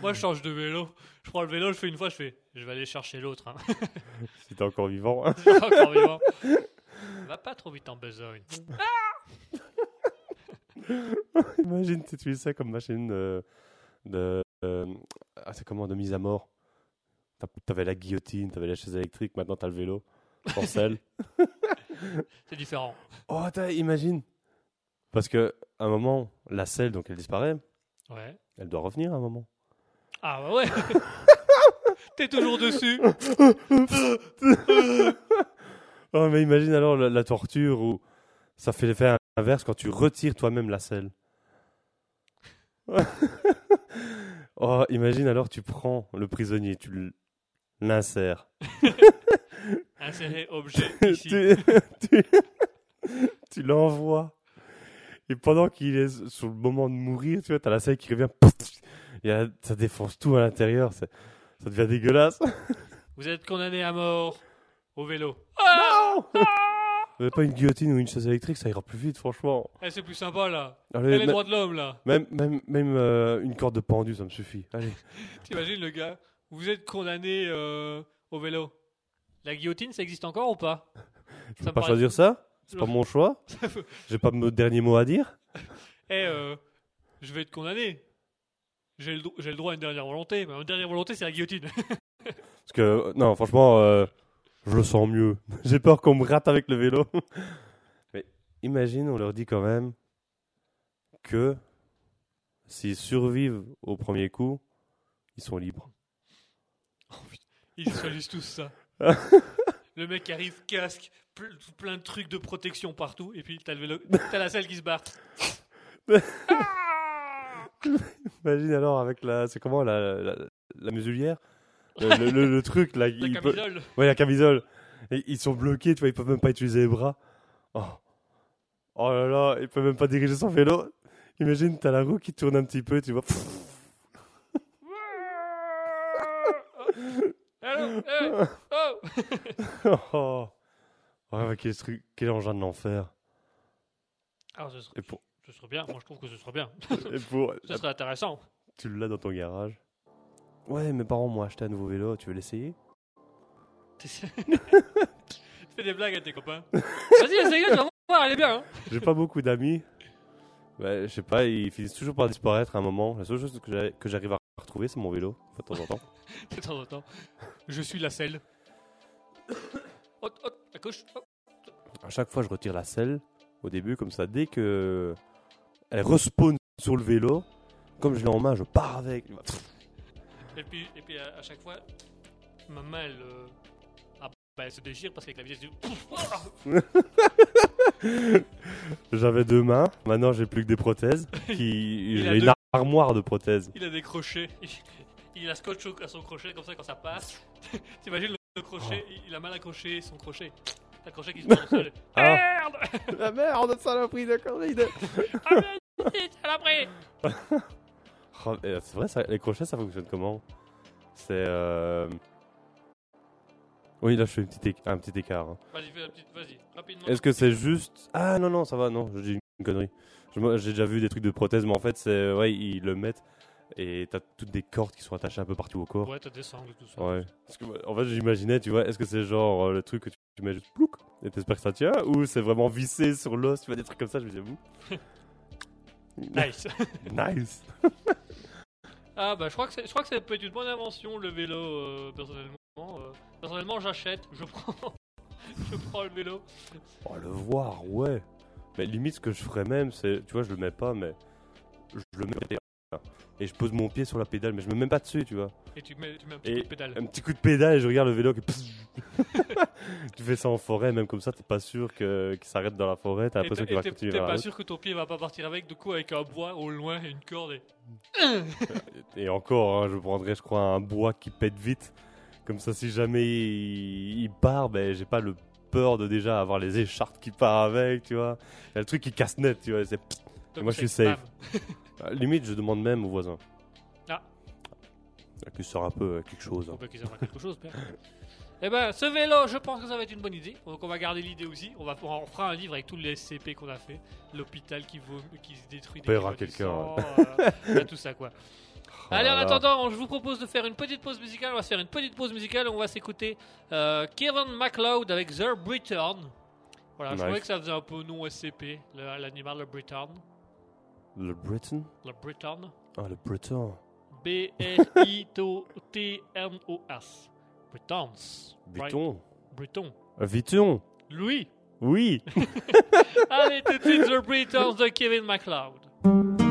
Moi, je change de vélo. Je prends le vélo, je fais une fois, je fais. Je vais aller chercher l'autre. Hein. si t'es encore vivant. C'est encore vivant. Va pas trop vite en besogne. Imagine, tu utilises ça comme machine de. de euh, ah, c'est comment De mise à mort. T'avais la guillotine, t'avais la chaise électrique, maintenant t'as le vélo. Selle. C'est différent. oh, t'as- imagine Parce que, à un moment, la selle, donc elle disparaît, Ouais. elle doit revenir à un moment. Ah bah ouais. T'es toujours dessus. Oh, mais imagine alors la, la torture où ça fait l'effet inverse quand tu retires toi-même la selle. oh, imagine alors tu prends le prisonnier, tu l'insères. Insérer objet ici. tu, tu- tu l'envoies. Et pendant qu'il est sur le moment de mourir, tu vois, t'as la selle qui revient. Et là, ça défonce tout à l'intérieur. Ça devient dégueulasse. Vous êtes condamné à mort au vélo. Ah Non Vous avez pas une guillotine ou une chaise électrique, ça ira plus vite, franchement. Eh, c'est plus sympa là. Allez, les droits de l'homme là. même même, même euh, une corde de pendu, ça me suffit. Allez. T'imagines le gars Vous êtes condamné euh, au vélo. La guillotine, ça existe encore ou pas? Je Ça peux pas paraît- choisir ça? C'est pas mon choix J'ai pas mon dernier mot à dire Eh, euh, je vais être condamné. J'ai le, dro- j'ai le droit à une dernière volonté. Ma dernière volonté, c'est la guillotine. Parce que, non, franchement, euh, je le sens mieux. J'ai peur qu'on me rate avec le vélo. Mais imagine, on leur dit quand même que s'ils survivent au premier coup, ils sont libres. Ils choisissent tous ça. Le mec arrive, casque, ple- plein de trucs de protection partout. Et puis t'as le vélo, t'as la selle qui se barre. Imagine alors avec la. C'est comment la, la, la muselière le, le- le- le truc là. La il peut- camisole. Ouais, la camisole. Et ils sont bloqués, tu vois, ils peuvent même pas utiliser les bras. Oh, oh là là, ils peuvent même pas diriger son vélo. Imagine, t'as la roue qui tourne un petit peu, tu vois. Oh oh, ouais, quel, truc, quel engin de l'enfer. Alors, ce serait, Et pour, ce serait bien. Moi, je trouve que ce serait bien. et pour Ce serait intéressant. tu l'as dans ton garage. Ouais, mes parents m'ont acheté un nouveau vélo, tu veux l'essayer? Tu fais des blagues à tes copains. Vas-y, essaye-le, tu vas voir, elle est bien. Hein. J'ai pas beaucoup d'amis. Ouais, je sais pas, ils finissent toujours par disparaître à un moment. La seule chose que j'arrive à retrouver, c'est mon vélo, de temps en temps. De temps en temps. Je suis la selle. Hop, hop, à gauche. hop. À chaque fois, je retire la selle au début, comme ça, dès que elle respawn sur le vélo, comme je l'ai en main, je pars avec. Et puis, et puis à, à chaque fois, ma main, elle, euh, ah, bah, elle se déchire parce qu'avec la vitesse du... J'avais deux mains, maintenant j'ai plus que des prothèses. Qui... J'ai une armoire de prothèses. Il a des crochets. Il, a scotch à son crochet comme ça quand ça passe. T'imagines le crochet, il a mal accroché son crochet. T'as le crochet qui se met au sol. Ah. Merde La merde, saloperie de corride Ah merde, pris Oh, C'est vrai, ça, les crochets, ça fonctionne comment? C'est... Euh... Oui, là, je fais une petite un petit écart. hein. Vas-y, fais la petite, vas-y, rapidement. Est-ce que c'est juste... Ah non, non, ça va, non, je dis une connerie. J'ai déjà vu des trucs de prothèse, mais en fait, c'est... Ouais, ils le mettent et t'as toutes des cordes qui sont attachées un peu partout au corps. Ouais, t'as des sangles et tout ça. Ouais. Parce que, en fait, j'imaginais, tu vois, est-ce que c'est genre euh, le truc que tu, tu mets juste plouc et t'espères que ça tient ou c'est vraiment vissé sur l'os, tu vois, des trucs comme ça, je me disais, vous. Nice. nice. Ah bah je crois que c'est- je crois que ça peut être une bonne invention le vélo euh, personnellement. Euh, personnellement j'achète, je prends je prends le vélo. Oh, le voir, ouais. Mais limite, ce que je ferais même, c'est, tu vois, je le mets pas, mais je le mets et je pose mon pied sur la pédale, mais je me mets même pas dessus, tu vois. Et tu mets, tu mets un petit Et coup de pédale. Un petit coup de pédale et je regarde le vélo qui. tu fais ça en forêt, même comme ça, t'es pas sûr que, qu'il s'arrête dans la forêt, t'as l'impression qu'il va continuer t'es pas sûr que ton pied va pas partir avec, du coup avec un bois au loin et une corde et... Et encore, hein, je prendrais, je crois, un bois qui pète vite. Comme ça, si jamais il, il part, ben, j'ai pas le peur de déjà avoir les écharpes qui partent avec, tu vois. Il y a le truc qui casse net, tu vois. C'est... Donc moi, je suis safe. Euh, Limite, je demande même aux voisins. Ah. Qui sort un peu euh, quelque chose. Hein. qu'ils quelque chose. Eh ben, ce vélo, je pense que ça va être une bonne idée. Donc, on va garder l'idée aussi. On, va, on fera un livre avec tous les SCP qu'on a fait. L'hôpital qui, vaut, qui se détruit. dès paiera quelqu'un, sang, euh, tout ça, quoi. Oh Allez, en attendant, je vous propose de faire une petite pause musicale. On va se faire une petite pause musicale. On va s'écouter euh, Kevin MacLeod avec The Briton. Voilà, je trouvais que ça faisait un peu nom SCP, l'animal, le Briton. Le Britain Le Briton. Ah, le Britain. B-R-I-T-O-N-O-S. Britons. Briton. Euh, Viton Louis. Oui Allez, tout de suite, The Britons de Kevin MacLeod.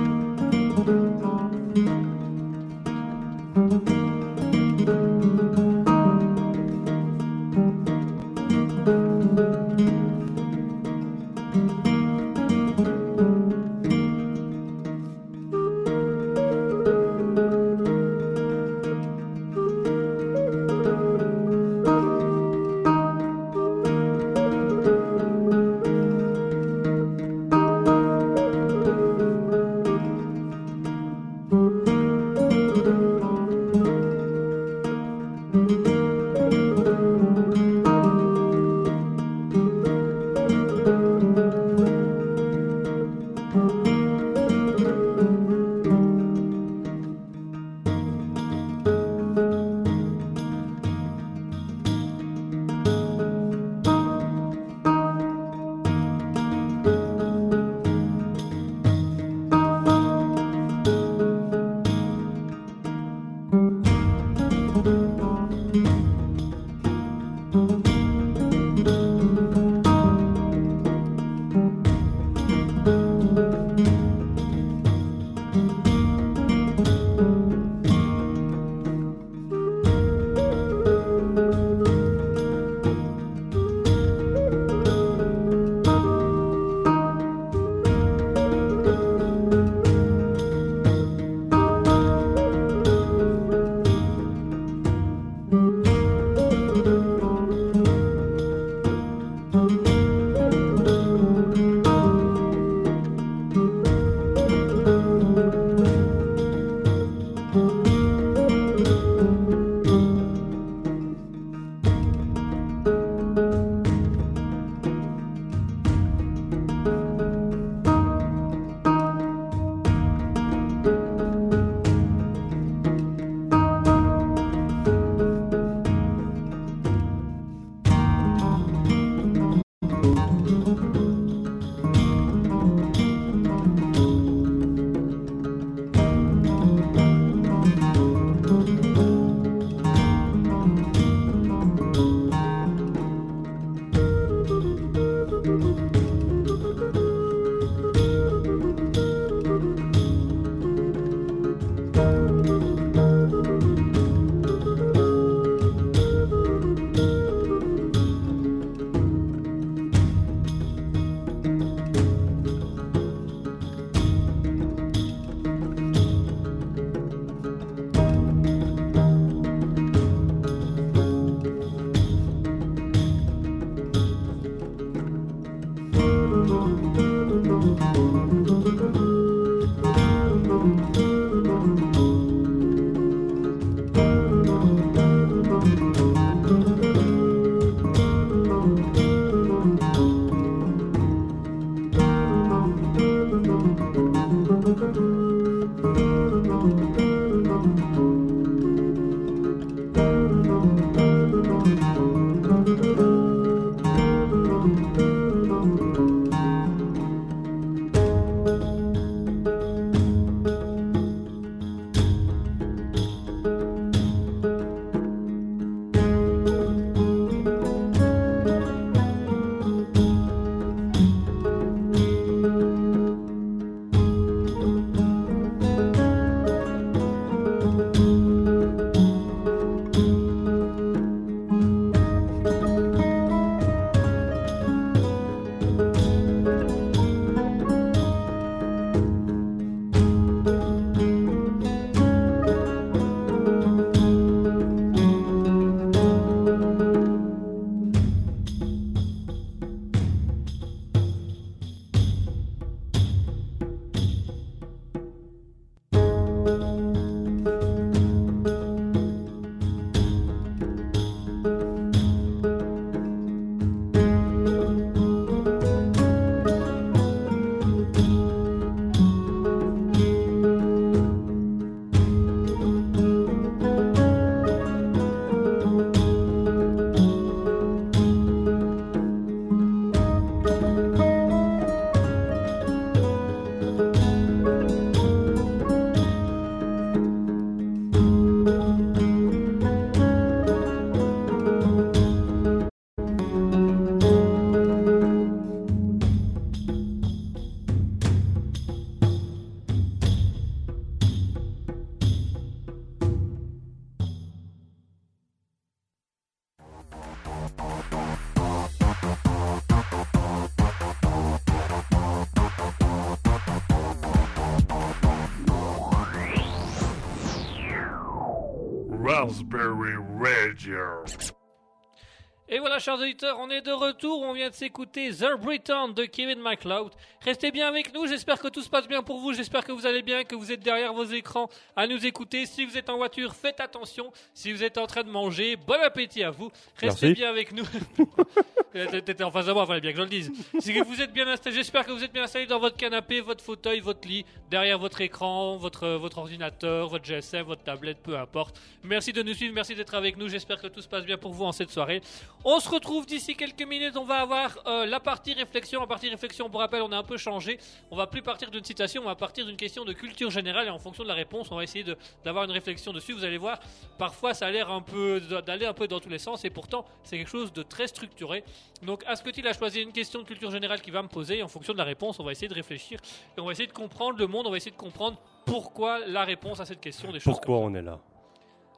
Chers auditeurs, on est de retour. On vient de s'écouter The Britain de Kevin MacLeod. Restez bien avec nous. J'espère que tout se passe bien pour vous. J'espère que vous allez bien, que vous êtes derrière vos écrans à nous écouter. Si vous êtes en voiture, faites attention. Si vous êtes en train de manger, bon appétit à vous. Restez Merci. bien avec nous. T'étais en face de moi, fallait bien que je le dise. Si vous êtes bien installé, j'espère que vous êtes bien installé dans votre canapé, votre fauteuil, votre lit, derrière votre écran, votre, votre ordinateur, votre GSM, votre tablette, peu importe. Merci de nous suivre, merci d'être avec nous. J'espère que tout se passe bien pour vous en cette soirée. On se retrouve d'ici quelques minutes. On va avoir euh, la partie réflexion. La partie réflexion, pour rappel, on a un peu changé. On va plus partir d'une citation, on va partir d'une question de culture générale et en fonction de la réponse, on va essayer d'avoir une réflexion dessus. Vous allez voir, parfois ça a l'air un peu d'aller un peu dans tous les sens et pourtant c'est quelque chose de très structuré. Donc Asketil a choisi une question de culture générale qu'il va me poser et en fonction de la réponse, on va essayer de réfléchir et on va essayer de comprendre le monde. On va essayer de comprendre pourquoi la réponse à cette question. Des choses Pourquoi on est là?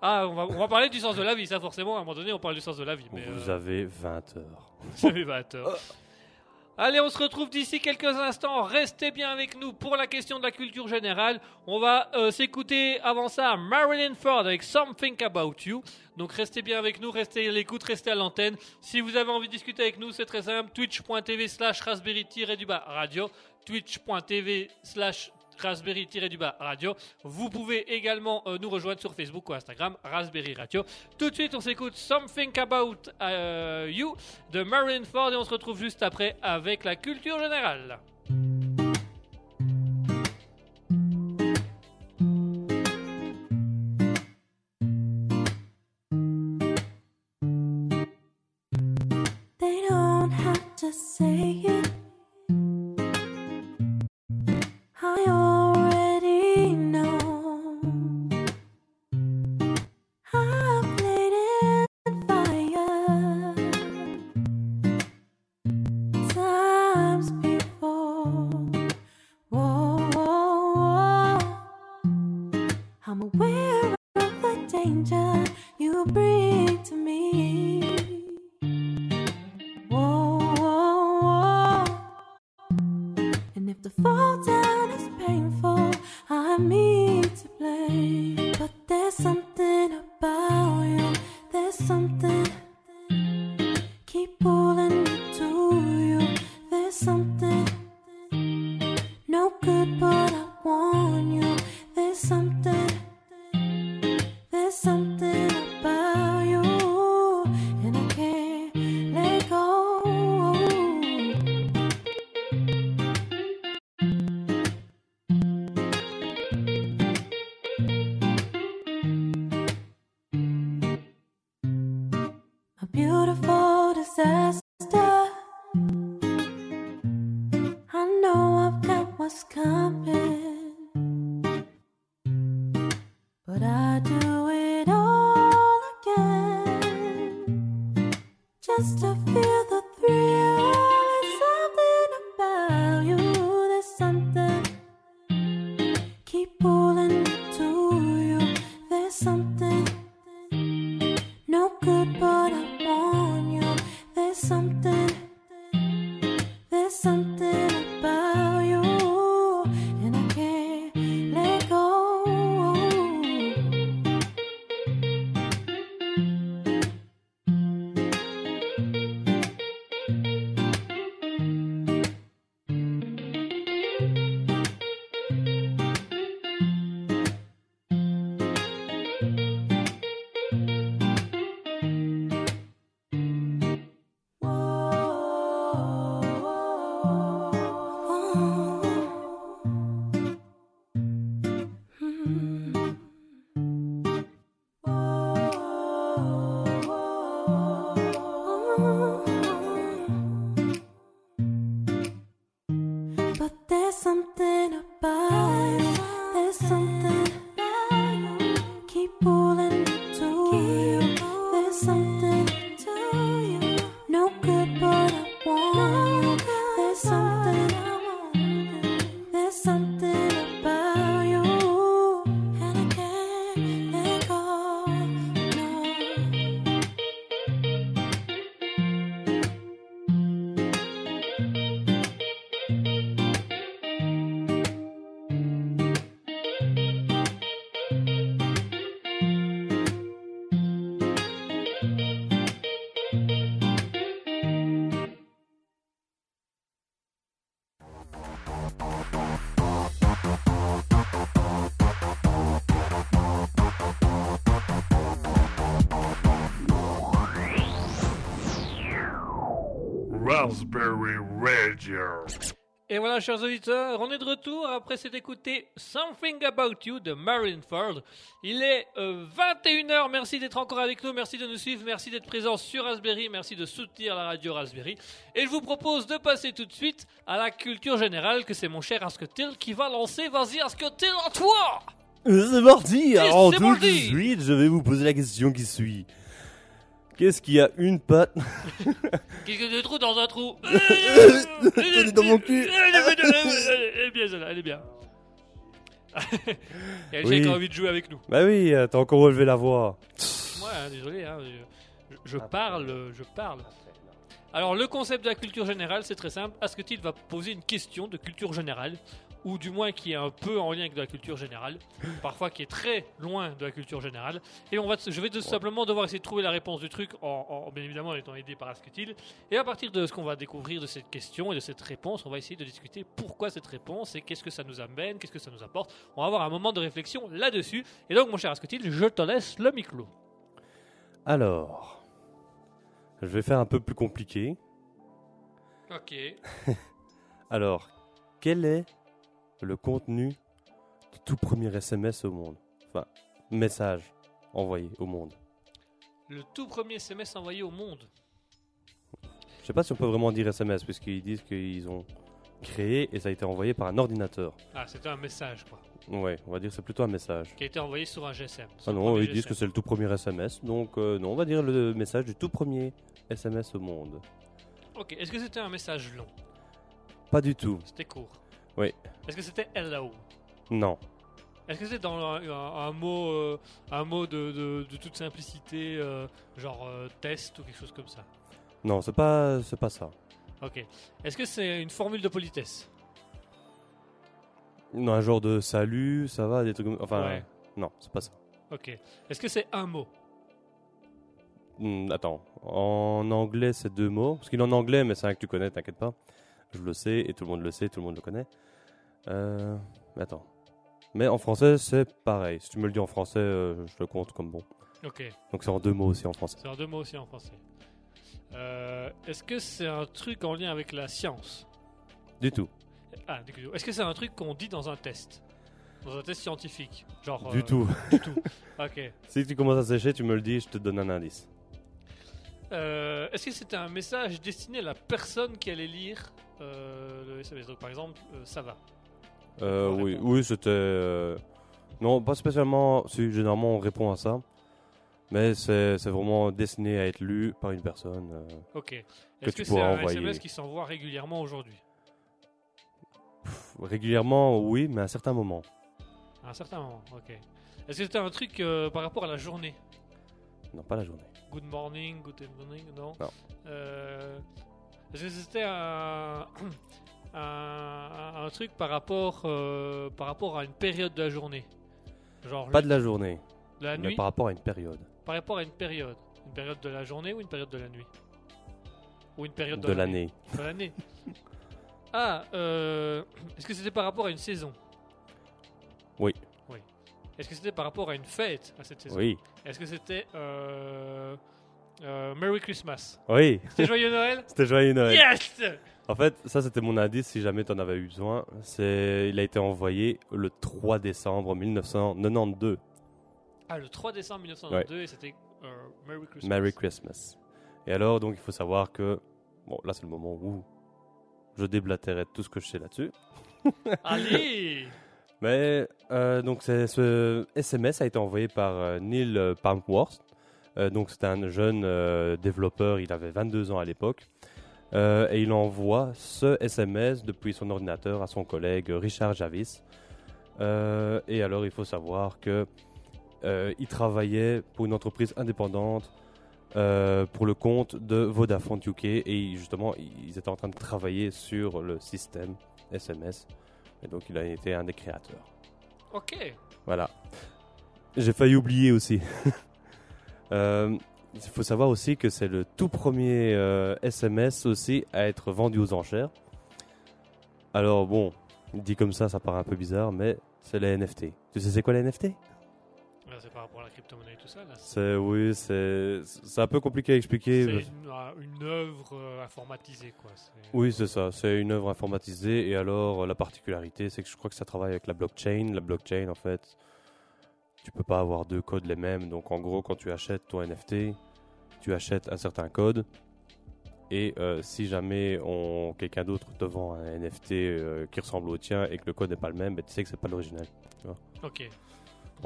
Ah, on va, on va parler du sens de la vie, ça forcément, à un moment donné, on parle du sens de la vie. Mais, Vous euh, avez 20 heures. vous avez 20 heures. Allez, on se retrouve d'ici quelques instants. Restez bien avec nous pour la question de la culture générale. On va euh, s'écouter avant ça Marilyn Ford avec Something About You. Donc restez bien avec nous, restez à l'écoute, restez à l'antenne. Si vous avez envie de discuter avec nous, c'est très simple. Twitch.tv slash raspberry-du-bas radio. Twitch.tv slash raspberry-du-bas radio. Vous pouvez également euh, nous rejoindre sur Facebook ou Instagram, Raspberry Radio. Tout de suite, on s'écoute Something About euh, You de Marilyn Ford et on se retrouve juste après avec la culture générale. Raspberry Radio. Et voilà, chers auditeurs, on est de retour après s'être écouté Something About You de Marineford. Il est euh, 21h, merci d'être encore avec nous, merci de nous suivre, merci d'être présent sur Raspberry, merci de soutenir la radio Raspberry. Et je vous propose de passer tout de suite à la culture générale que c'est mon cher Asketil qui va lancer. Vas-y Asketil, à toi C'est parti Alors c'est tout de parti suite, je vais vous poser la question qui suit. Qu'est-ce qui a une patte Qu'est-ce que de trou dans un trou Elle est dans mon cul. Elle est bien celle-là, elle est bien. Il y a des gens Oui. qui ont envie de jouer avec nous. Bah oui, euh, t'as encore relevé la voix. Ouais, hein, désolé, hein, je, je parle, je parle. Alors, le concept de la culture générale, c'est très simple. Asketil va poser une question de culture générale, ou du moins qui est un peu en lien avec de la culture générale, parfois qui est très loin de la culture générale. Et on va, je vais tout simplement devoir essayer de trouver la réponse du truc, en, en- bien évidemment en étant aidé par Asketil. Et à partir de ce qu'on va découvrir de cette question et de cette réponse, on va essayer de discuter pourquoi cette réponse et qu'est-ce que ça nous amène, qu'est-ce que ça nous apporte. On va avoir un moment de réflexion là-dessus. Et donc, mon cher Asketil, je te laisse le micro. Alors, je vais faire un peu plus compliqué. Ok. Alors, quel est le contenu du tout premier SMS au monde Enfin, message envoyé au monde. Le tout premier SMS envoyé au monde. Je sais pas si on peut vraiment dire SMS, puisqu'ils disent qu'ils ont créé et ça a été envoyé par un ordinateur. Ah, c'était un message, quoi. Ouais, on va dire que c'est plutôt un message. Qui a été envoyé sur un GSM. sur Ah non, ils disent que c'est le tout premier SMS, donc euh, non, on va dire le message du tout premier SMS au monde. Ok, est-ce que c'était un message long? Pas du tout, C'était court Oui. Est-ce que c'était hello non. Est-ce que c'était dans un, un- un mot, euh, un mot de, de- de toute simplicité, euh, genre euh, test ou quelque chose comme ça? Non, c'est pas, c'est pas ça. Ok. Est-ce que c'est une formule de politesse? Non, un genre de salut, ça va, des trucs comme... Enfin, Ouais. non, c'est pas ça. Ok. Est-ce que c'est un mot? Hmm, attends, en anglais c'est deux mots, parce qu'il est en anglais, mais c'est un que tu connais, t'inquiète pas. Je le sais, et tout le monde le sait, tout le monde le connaît. Euh, mais attends. Mais en français c'est pareil, si tu me le dis en français, euh, je le compte comme bon. Ok. Donc c'est en deux mots aussi en français. C'est en deux mots aussi en français. Euh, Est-ce que c'est un truc en lien avec la science? Du tout, Ah, du coup, est-ce que c'est un truc qu'on dit dans un test? Dans un test scientifique? Genre. du euh, tout. Du tout. Ok. si tu commences à sécher, tu me le dis, je te donne un indice. Euh, Est-ce que c'était un message destiné à la personne qui allait lire euh, le SMS Donc, par exemple, euh, ça va. Euh, oui, oui, c'était. euh, Non, pas spécialement. Si, généralement, on répond à ça. Mais c'est c'est vraiment destiné à être lu par une personne. euh, Ok. Est-ce tu que, c'est pourras un envoyer. SMS qui s'envoie régulièrement aujourd'hui? Régulièrement, oui, mais à certains moments. À un certain moment, ok. Est-ce que c'était un truc euh, par rapport à la journée? Non, pas la journée. Good morning, good evening, non Non. Euh, Est-ce que c'était un, un, un truc par rapport, euh, par rapport à une période de la journée Genre Pas de la journée, de la mais nuit par rapport à une période. Par rapport à une période Une période de la journée ou une période de la nuit Ou une période De l'année. De l'année. ah, euh, est-ce que c'était par rapport à une saison Oui. Oui. Est-ce que c'était par rapport à une fête à cette saison Oui. Est-ce que c'était euh, euh, Merry Christmas Oui, C'était Joyeux Noël c'était joyeux Noël. Yes En fait, ça c'était mon indice si jamais t'en avais eu besoin. C'est, il a été envoyé le 3 décembre 1992. Ah, le 3 décembre 1992 et c'était euh, Merry Christmas. Merry Christmas. Et alors, donc, il faut savoir que, bon, là c'est le moment où je déblatérais tout ce que je sais là-dessus. Allez Mais euh, donc ce SMS a été envoyé par euh, Neil Palmworth. Donc c'était un jeune développeur, il avait 22 ans à l'époque. Euh, et il envoie ce SMS depuis son ordinateur à son collègue Richard Javis. Euh, et alors il faut savoir que euh, il travaillait pour une entreprise indépendante pour le compte de Vodafone UK et justement ils étaient en train de travailler sur le système SMS. Et donc il a été un des créateurs. Ok. Voilà. J'ai failli oublier aussi. Euh, il faut savoir aussi que c'est le tout premier euh, SMS aussi à être vendu aux enchères. Alors bon, dit comme ça, ça paraît un peu bizarre, mais c'est les NFT. Tu sais c'est quoi les NFT Ouais, c'est par rapport à la crypto-monnaie et tout ça. C'est oui, c'est c'est un peu compliqué à expliquer. C'est une, euh, une œuvre euh, informatisée, quoi. Oui, c'est ça. C'est une œuvre informatisée. Et alors, euh, la particularité, c'est que je crois que ça travaille avec la blockchain. La blockchain, en fait, tu peux pas avoir deux codes les mêmes. Donc, en gros, quand tu achètes ton NFT, tu achètes un certain code. Et euh, si jamais on quelqu'un d'autre te vend un NFT euh, qui ressemble au tien et que le code n'est pas le même, ben, tu sais que c'est pas l'original. Ok.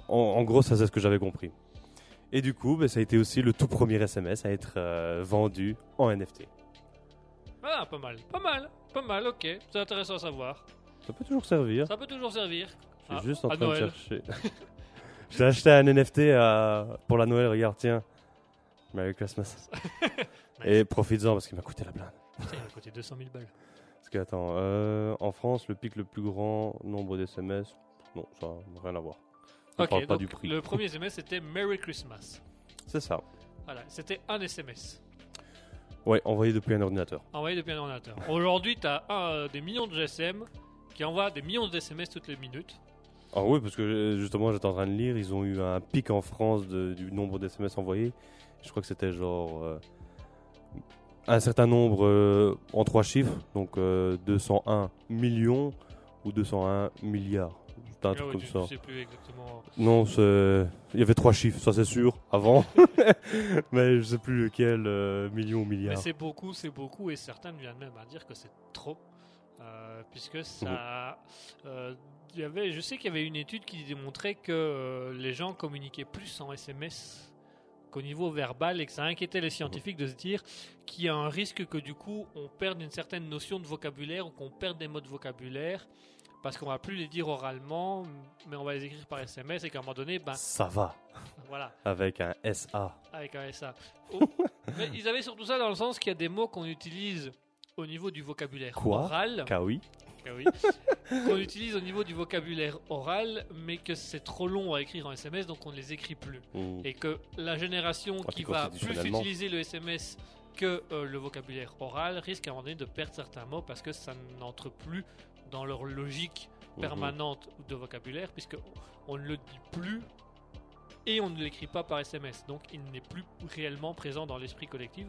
En, en gros, ça c'est ce que j'avais compris. Et du coup, ben, ça a été aussi le tout premier SMS à être euh, vendu en NFT. Ah, pas mal. Pas mal. Pas mal, ok. C'est intéressant à savoir. Ça peut toujours servir. Ça peut toujours servir. Je suis Ah, juste en train Noël. de chercher. J'ai acheté un NFT à- pour la Noël, regarde, tiens. Merry Christmas. Et profites-en parce qu'il m'a coûté la blinde. Putain, il a coûté 200 000 balles. Parce que, attends, euh, en France, le pic le plus grand nombre d'SMS, non, ça n'a rien à voir. On Ok, parle pas donc du prix. le premier SMS c'était Merry Christmas. C'est ça. Voilà, c'était un SMS Ouais, envoyé depuis un ordinateur. envoyé depuis un ordinateur. Aujourd'hui, tu as des millions de GSM qui envoient des millions de SMS toutes les minutes. Ah oui, parce que euh, justement, j'étais en train de lire, ils ont eu un pic en France de- du nombre d'SMS envoyés. Je crois que c'était genre euh, un certain nombre euh, en trois chiffres, donc euh, 201 millions ou 201 milliards. C'était un Ah truc ouais, comme tu- ça. tu sais plus exactement. Non, c'est- il y avait trois chiffres, ça c'est sûr, avant. Mais je sais plus lequel, millions ou Mais milliards. c'est beaucoup, c'est beaucoup, et certains viennent même à dire que c'est trop. Puisque ça. il y avait, je sais qu'il y avait une étude qui démontrait que euh, les gens communiquaient plus en SMS qu'au niveau verbal et que ça inquiétait les scientifiques de se dire qu'il y a un risque que du coup on perde une certaine notion de vocabulaire ou qu'on perde des mots de vocabulaire parce qu'on va plus les dire oralement mais on va les écrire par SMS et qu'à un moment donné ben Ça va, voilà avec un SA. avec un SA. Oh, mais ils avaient surtout ça dans le sens qu'il y a des mots qu'on utilise au niveau du vocabulaire Quoi oral, Kawi. Oui, qu'on utilise au niveau du vocabulaire oral, mais que c'est trop long à écrire en SMS, donc on ne les écrit plus. Et que la génération Ah, qui va plus utiliser le SMS que euh, le vocabulaire oral risque à un moment donné de perdre certains mots parce que ça n'entre plus dans leur logique Mhm. permanente de vocabulaire, puisque on ne le dit plus et on ne l'écrit pas par SMS. Donc il n'est plus réellement présent dans l'esprit collectif.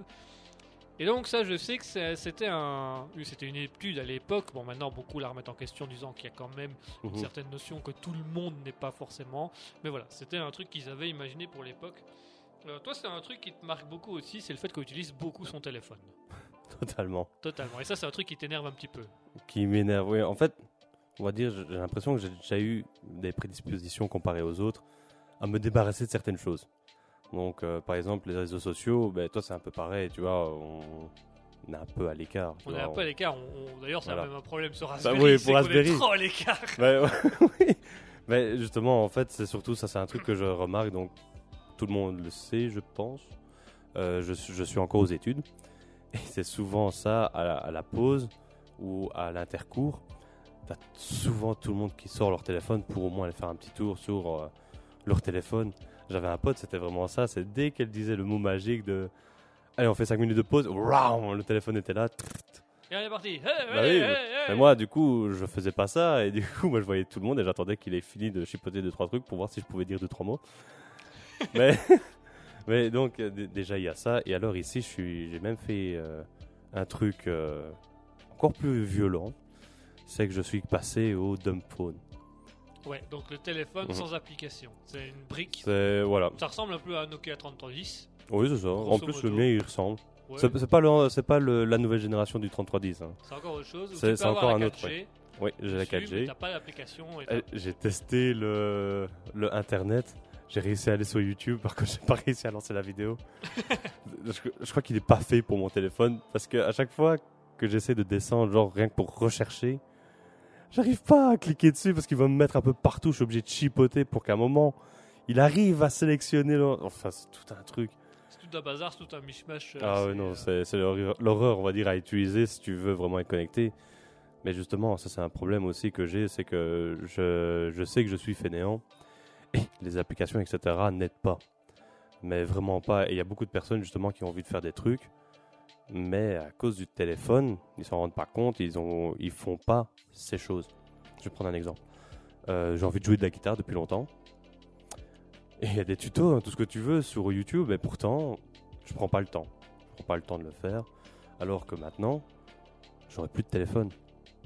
Et donc ça, je sais que c'était un, c'était une étude à l'époque. Bon, maintenant beaucoup la remettent en question, disant qu'il y a quand même une Mhm. certaine notion que tout le monde n'est pas forcément. Mais voilà, c'était un truc qu'ils avaient imaginé pour l'époque. Euh, toi, c'est un truc qui te marque beaucoup aussi, c'est le fait qu'on utilise beaucoup son téléphone. Totalement. Totalement. Et ça, c'est un truc qui t'énerve un petit peu. qui m'énerve. Oui, en fait, on va dire, j'ai l'impression que j'ai déjà eu des prédispositions comparées aux autres à me débarrasser de certaines choses. Donc, euh, par exemple, les réseaux sociaux, ben, toi, c'est un peu pareil, tu vois, on, on est un peu à l'écart. On est un peu à l'écart. On- on- D'ailleurs, c'est Voilà. même un problème sur Bah Raspberry. oui, c'est pour qu'on est Raspberry. trop à l'écart. Ouais, oui. Mais justement, en fait, c'est surtout ça, c'est un truc que je remarque, donc tout le monde le sait, je pense. Euh, je, suis- je suis encore aux études. Et c'est souvent ça, à la, à la pause ou à l'intercours. T'as souvent tout le monde qui sort leur téléphone pour au moins aller faire un petit tour sur euh, leur téléphone. J'avais un pote, c'était vraiment ça. C'est dès qu'elle disait le mot magique de Allez, on fait 5 minutes de pause, le téléphone était là. Et on est parti. Hey, Bah hey, oui, hey, Mais moi, du coup, je faisais pas ça et du coup, moi, je voyais tout le monde et j'attendais qu'il ait fini de chipoter deux trois trucs pour voir si je pouvais dire deux trois mots. mais, mais donc euh, déjà il y a ça et alors ici, j'ai même fait euh, un truc euh, encore plus violent, c'est que je suis passé au dumb phone. Ouais, donc le téléphone Mhm. sans application. C'est une brique. C'est voilà. Ça ressemble un peu à un Nokia 3310. Oui, c'est ça. En plus, le mien il ressemble. Ouais, C'est c'est pas le, c'est pas le- la nouvelle génération du 3310. Hein. c'est encore autre chose. C'est- encore un autre, 4G Oui, j'ai la dessus, mais 4G. T'as pas d'application. et Eh, J'ai testé le, le internet. J'ai réussi à aller sur YouTube, par contre, j'ai pas réussi à lancer la vidéo. je, je crois qu'il est pas fait pour mon téléphone parce que à chaque fois que j'essaie de descendre, genre rien que pour rechercher, j'arrive pas à cliquer dessus parce qu'il va me mettre un peu partout. Je suis obligé de chipoter pour qu'à un moment il arrive à sélectionner. le- Enfin, c'est tout un truc. C'est tout un bazar, c'est tout un mishmash. euh, Ah ouais, non, euh, c'est l'horreur, l'horreur, on va dire, à utiliser si tu veux vraiment être connecté. Mais justement, ça c'est un problème aussi que j'ai, c'est que je, je sais que je suis fainéant et les applications, etc. n'aident pas. Mais vraiment pas. Et il y a beaucoup de personnes justement qui ont envie de faire des trucs, mais à cause du téléphone, ils s'en rendent pas compte, ils ont, ils font pas ces choses. Je vais prendre un exemple. Euh, j'ai envie de jouer de la guitare depuis longtemps. Et il y a des tutos, hein, tout ce que tu veux sur YouTube, et pourtant, je prends pas le temps. Je prends pas le temps de le faire. Alors que maintenant, j'aurai plus de téléphone.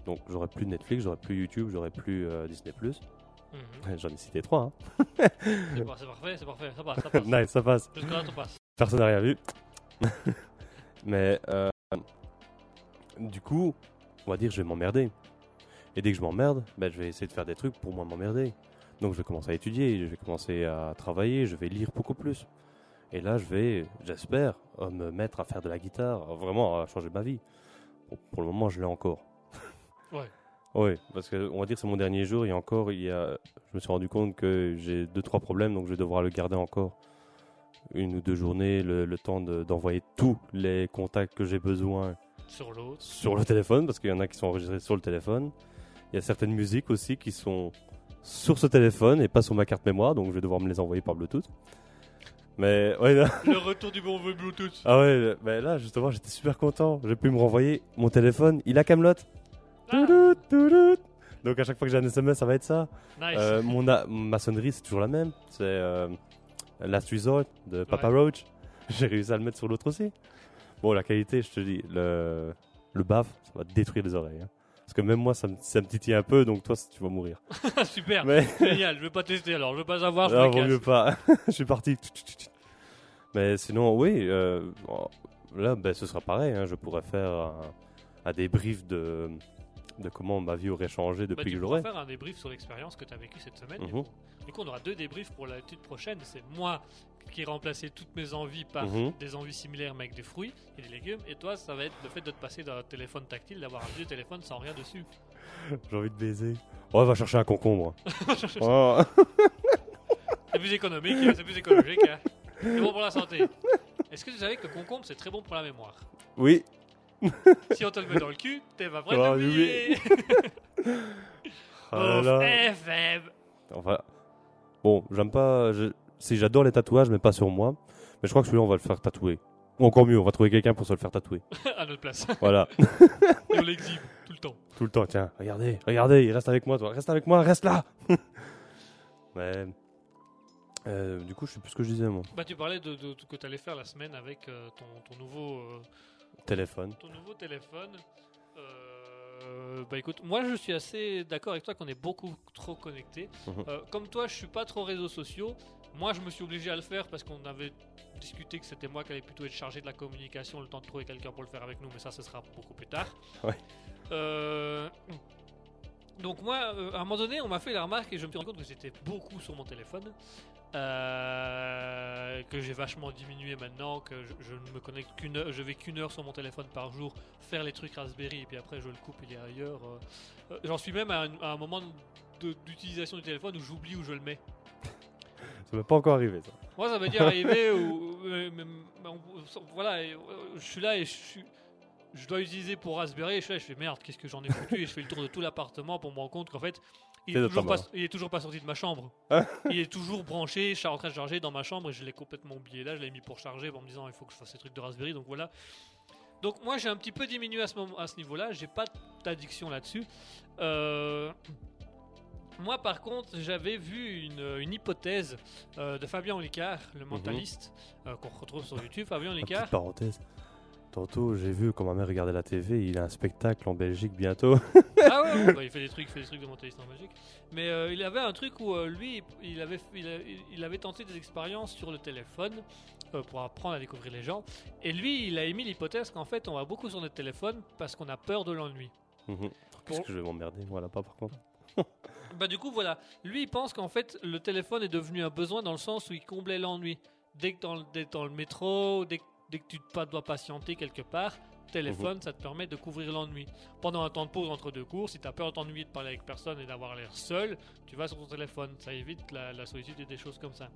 Donc j'aurai plus Netflix, j'aurai plus YouTube, j'aurai plus euh, Disney+. Mhm. J'en ai cité trois. C'est par- c'est parfait, c'est parfait, ça passe, ça Hein. passe. nice, ça passe. Jusque-là, ça passe. Personne n'a rien vu. Mais euh, du coup, on va dire je vais m'emmerder. Et dès que je m'emmerde, ben, je vais essayer de faire des trucs pour moins m'emmerder. Donc je vais commencer à étudier, je vais commencer à travailler, je vais lire beaucoup plus. Et là, je vais, j'espère, euh, me mettre à faire de la guitare, vraiment à changer ma vie. Pour, pour le moment, je l'ai encore. Ouais. Oui, parce que on va dire que c'est mon dernier jour et encore, il y a, je me suis rendu compte que j'ai deux trois problèmes, donc je vais devoir le garder encore une ou deux journées, le, le temps de- d'envoyer tous les contacts que j'ai besoin Sur l'autre. sur le téléphone, parce qu'il y en a qui sont enregistrés sur le téléphone. Il y a certaines musiques aussi qui sont sur ce téléphone et pas sur ma carte mémoire, donc je vais devoir me les envoyer par Bluetooth. Mais ouais, là, Le retour du bon vieux Bluetooth. ah ouais, mais là justement j'étais super content. J'ai pu me renvoyer mon téléphone, il a Camelot. Ah, Donc à chaque fois que j'ai un SMS, ça va être ça. nice. Euh, mon ma sonnerie, c'est toujours la même. C'est euh, Last Resort de Papa Ouais. Roach. J'ai réussi à le mettre sur l'autre aussi. Bon, la qualité, je te dis, le, le baf, ça va détruire les oreilles. hein. Parce que même moi, ça me, ça me titille un peu, donc toi, tu vas mourir. Super, Mais génial. Je vais pas tester alors, je veux pas savoir. Je non, vaut mieux pas. je suis parti. Mais sinon, oui, euh, là, ben, ce sera pareil. hein. Je pourrais faire un, un débrief de, de comment ma vie aurait changé Bah, depuis que j'aurais. faire un débrief sur l'expérience que tu as vécue cette semaine. du Mhm. coup. Du coup, on aura deux débriefs pour l'étude prochaine. C'est moi qui ai remplacé toutes mes envies par Mhm. des envies similaires mais avec des fruits et des légumes. Et toi, ça va être le fait de te passer d'un téléphone tactile, d'avoir un vieux téléphone sans rien dessus. J'ai envie de baiser. Oh, va chercher un concombre. Oh. C'est plus économique, hein, c'est plus écologique. hein. C'est bon pour la santé. Est-ce que tu savais que le concombre c'est très bon pour la mémoire? Oui, Si on te le met dans le cul, t'es pas prêt Ah. Oh Ouf, là. FM. Enfin, bon, j'aime pas. je- Si j'adore les tatouages, mais pas sur moi. Mais je crois que celui-là, on va le faire tatouer. Ou encore mieux, on va trouver quelqu'un pour se le faire tatouer. à notre place. Voilà, on l'exhibe tout le temps. tout le temps. Tiens, regardez, regardez, il reste avec moi, toi. Reste avec moi, reste là. mais euh, du coup, je sais plus ce que je disais, moi. Bah, tu parlais de, de- de- que tu allais faire la semaine avec euh, ton, ton nouveau. euh, Téléphone. ton nouveau téléphone. Euh, bah écoute, moi je suis assez d'accord avec toi qu'on est beaucoup trop connecté. Mhm. comme toi, je suis pas trop réseaux sociaux. Moi, je me suis obligé à le faire parce qu'on avait discuté que c'était moi qui allais plutôt être chargé de la communication, le temps de trouver quelqu'un pour le faire avec nous, mais ça, ce sera beaucoup plus tard. Ouais. Euh, donc moi, euh, à un moment donné, on m'a fait la remarque et je me suis rendu compte que j'étais beaucoup sur mon téléphone, euh, que j'ai vachement diminué maintenant, que je, je ne me connecte qu'une heure, je vais qu'une heure sur mon téléphone par jour, faire les trucs Raspberry et puis après je le coupe, il est ailleurs. euh. Euh, J'en suis même à un, à un moment d'utilisation du téléphone où j'oublie où je le mets. Ça m'est pas encore arrivé, ça. Moi, ça m'est déjà arrivé où, mais- mais on- voilà, je suis là et je suis, je dois utiliser pour Raspberry. Et je là, je fais merde, qu'est-ce que j'en ai foutu? Et je fais le tour de tout l'appartement pour me rendre compte qu'en fait, il est, toujours pas, mort. il est toujours pas sorti de ma chambre. Hein il est toujours branché, en train de charger dans ma chambre et je l'ai complètement oublié là. Je l'ai mis pour charger en me disant il faut que je fasse ces trucs de Raspberry. Donc voilà. Donc moi, j'ai un petit peu diminué à ce, moment, à ce niveau-là. J'ai pas d'addiction là-dessus. Euh, Moi, par contre, j'avais vu une, une hypothèse euh, de Fabien Olicard, le mentaliste, euh, qu'on retrouve sur YouTube. Fabien Olicard. petite parenthèse. Tantôt, j'ai vu quand ma mère regardait la TV, il a un spectacle en Belgique bientôt. Ah ouais, bah, il fait des trucs, il fait des trucs de mentaliste en Belgique. Mais euh, il avait un truc où euh, lui, il avait, il, a- il avait tenté des expériences sur le téléphone euh, pour apprendre à découvrir les gens. Et lui, il a émis l'hypothèse qu'en fait, on va beaucoup sur notre téléphone parce qu'on a peur de l'ennui. Mhm. Qu'est-ce que je vais m'emmerder Moi, là, pas par contre. Bah du coup voilà, lui il pense qu'en fait le téléphone est devenu un besoin dans le sens où il comblait l'ennui. Dès que dans le, dès- dans le métro, dès, que- dès que tu pas, dois patienter quelque part, téléphone ça te permet de couvrir l'ennui. Pendant un temps de pause entre deux cours, si tu as peur de t'ennuyer de parler avec personne et d'avoir l'air seul, tu vas sur ton téléphone, ça évite la, la solitude et des choses comme ça.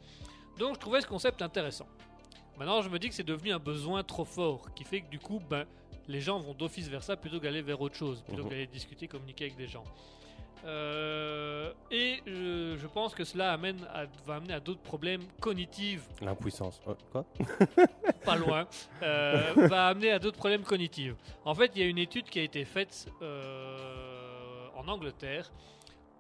Donc je trouvais ce concept intéressant. Maintenant je me dis que c'est devenu un besoin trop fort, qui fait que du coup ben, les gens vont d'office vers ça plutôt qu'aller vers autre chose, plutôt Mhm. qu'aller discuter, communiquer avec des gens. Euh, et je, je pense que cela amène à- va amener à d'autres problèmes cognitifs, L'impuissance. Ouais, quoi pas loin, euh, va amener à d'autres problèmes cognitifs. En fait, il y a une étude qui a été faite euh, en Angleterre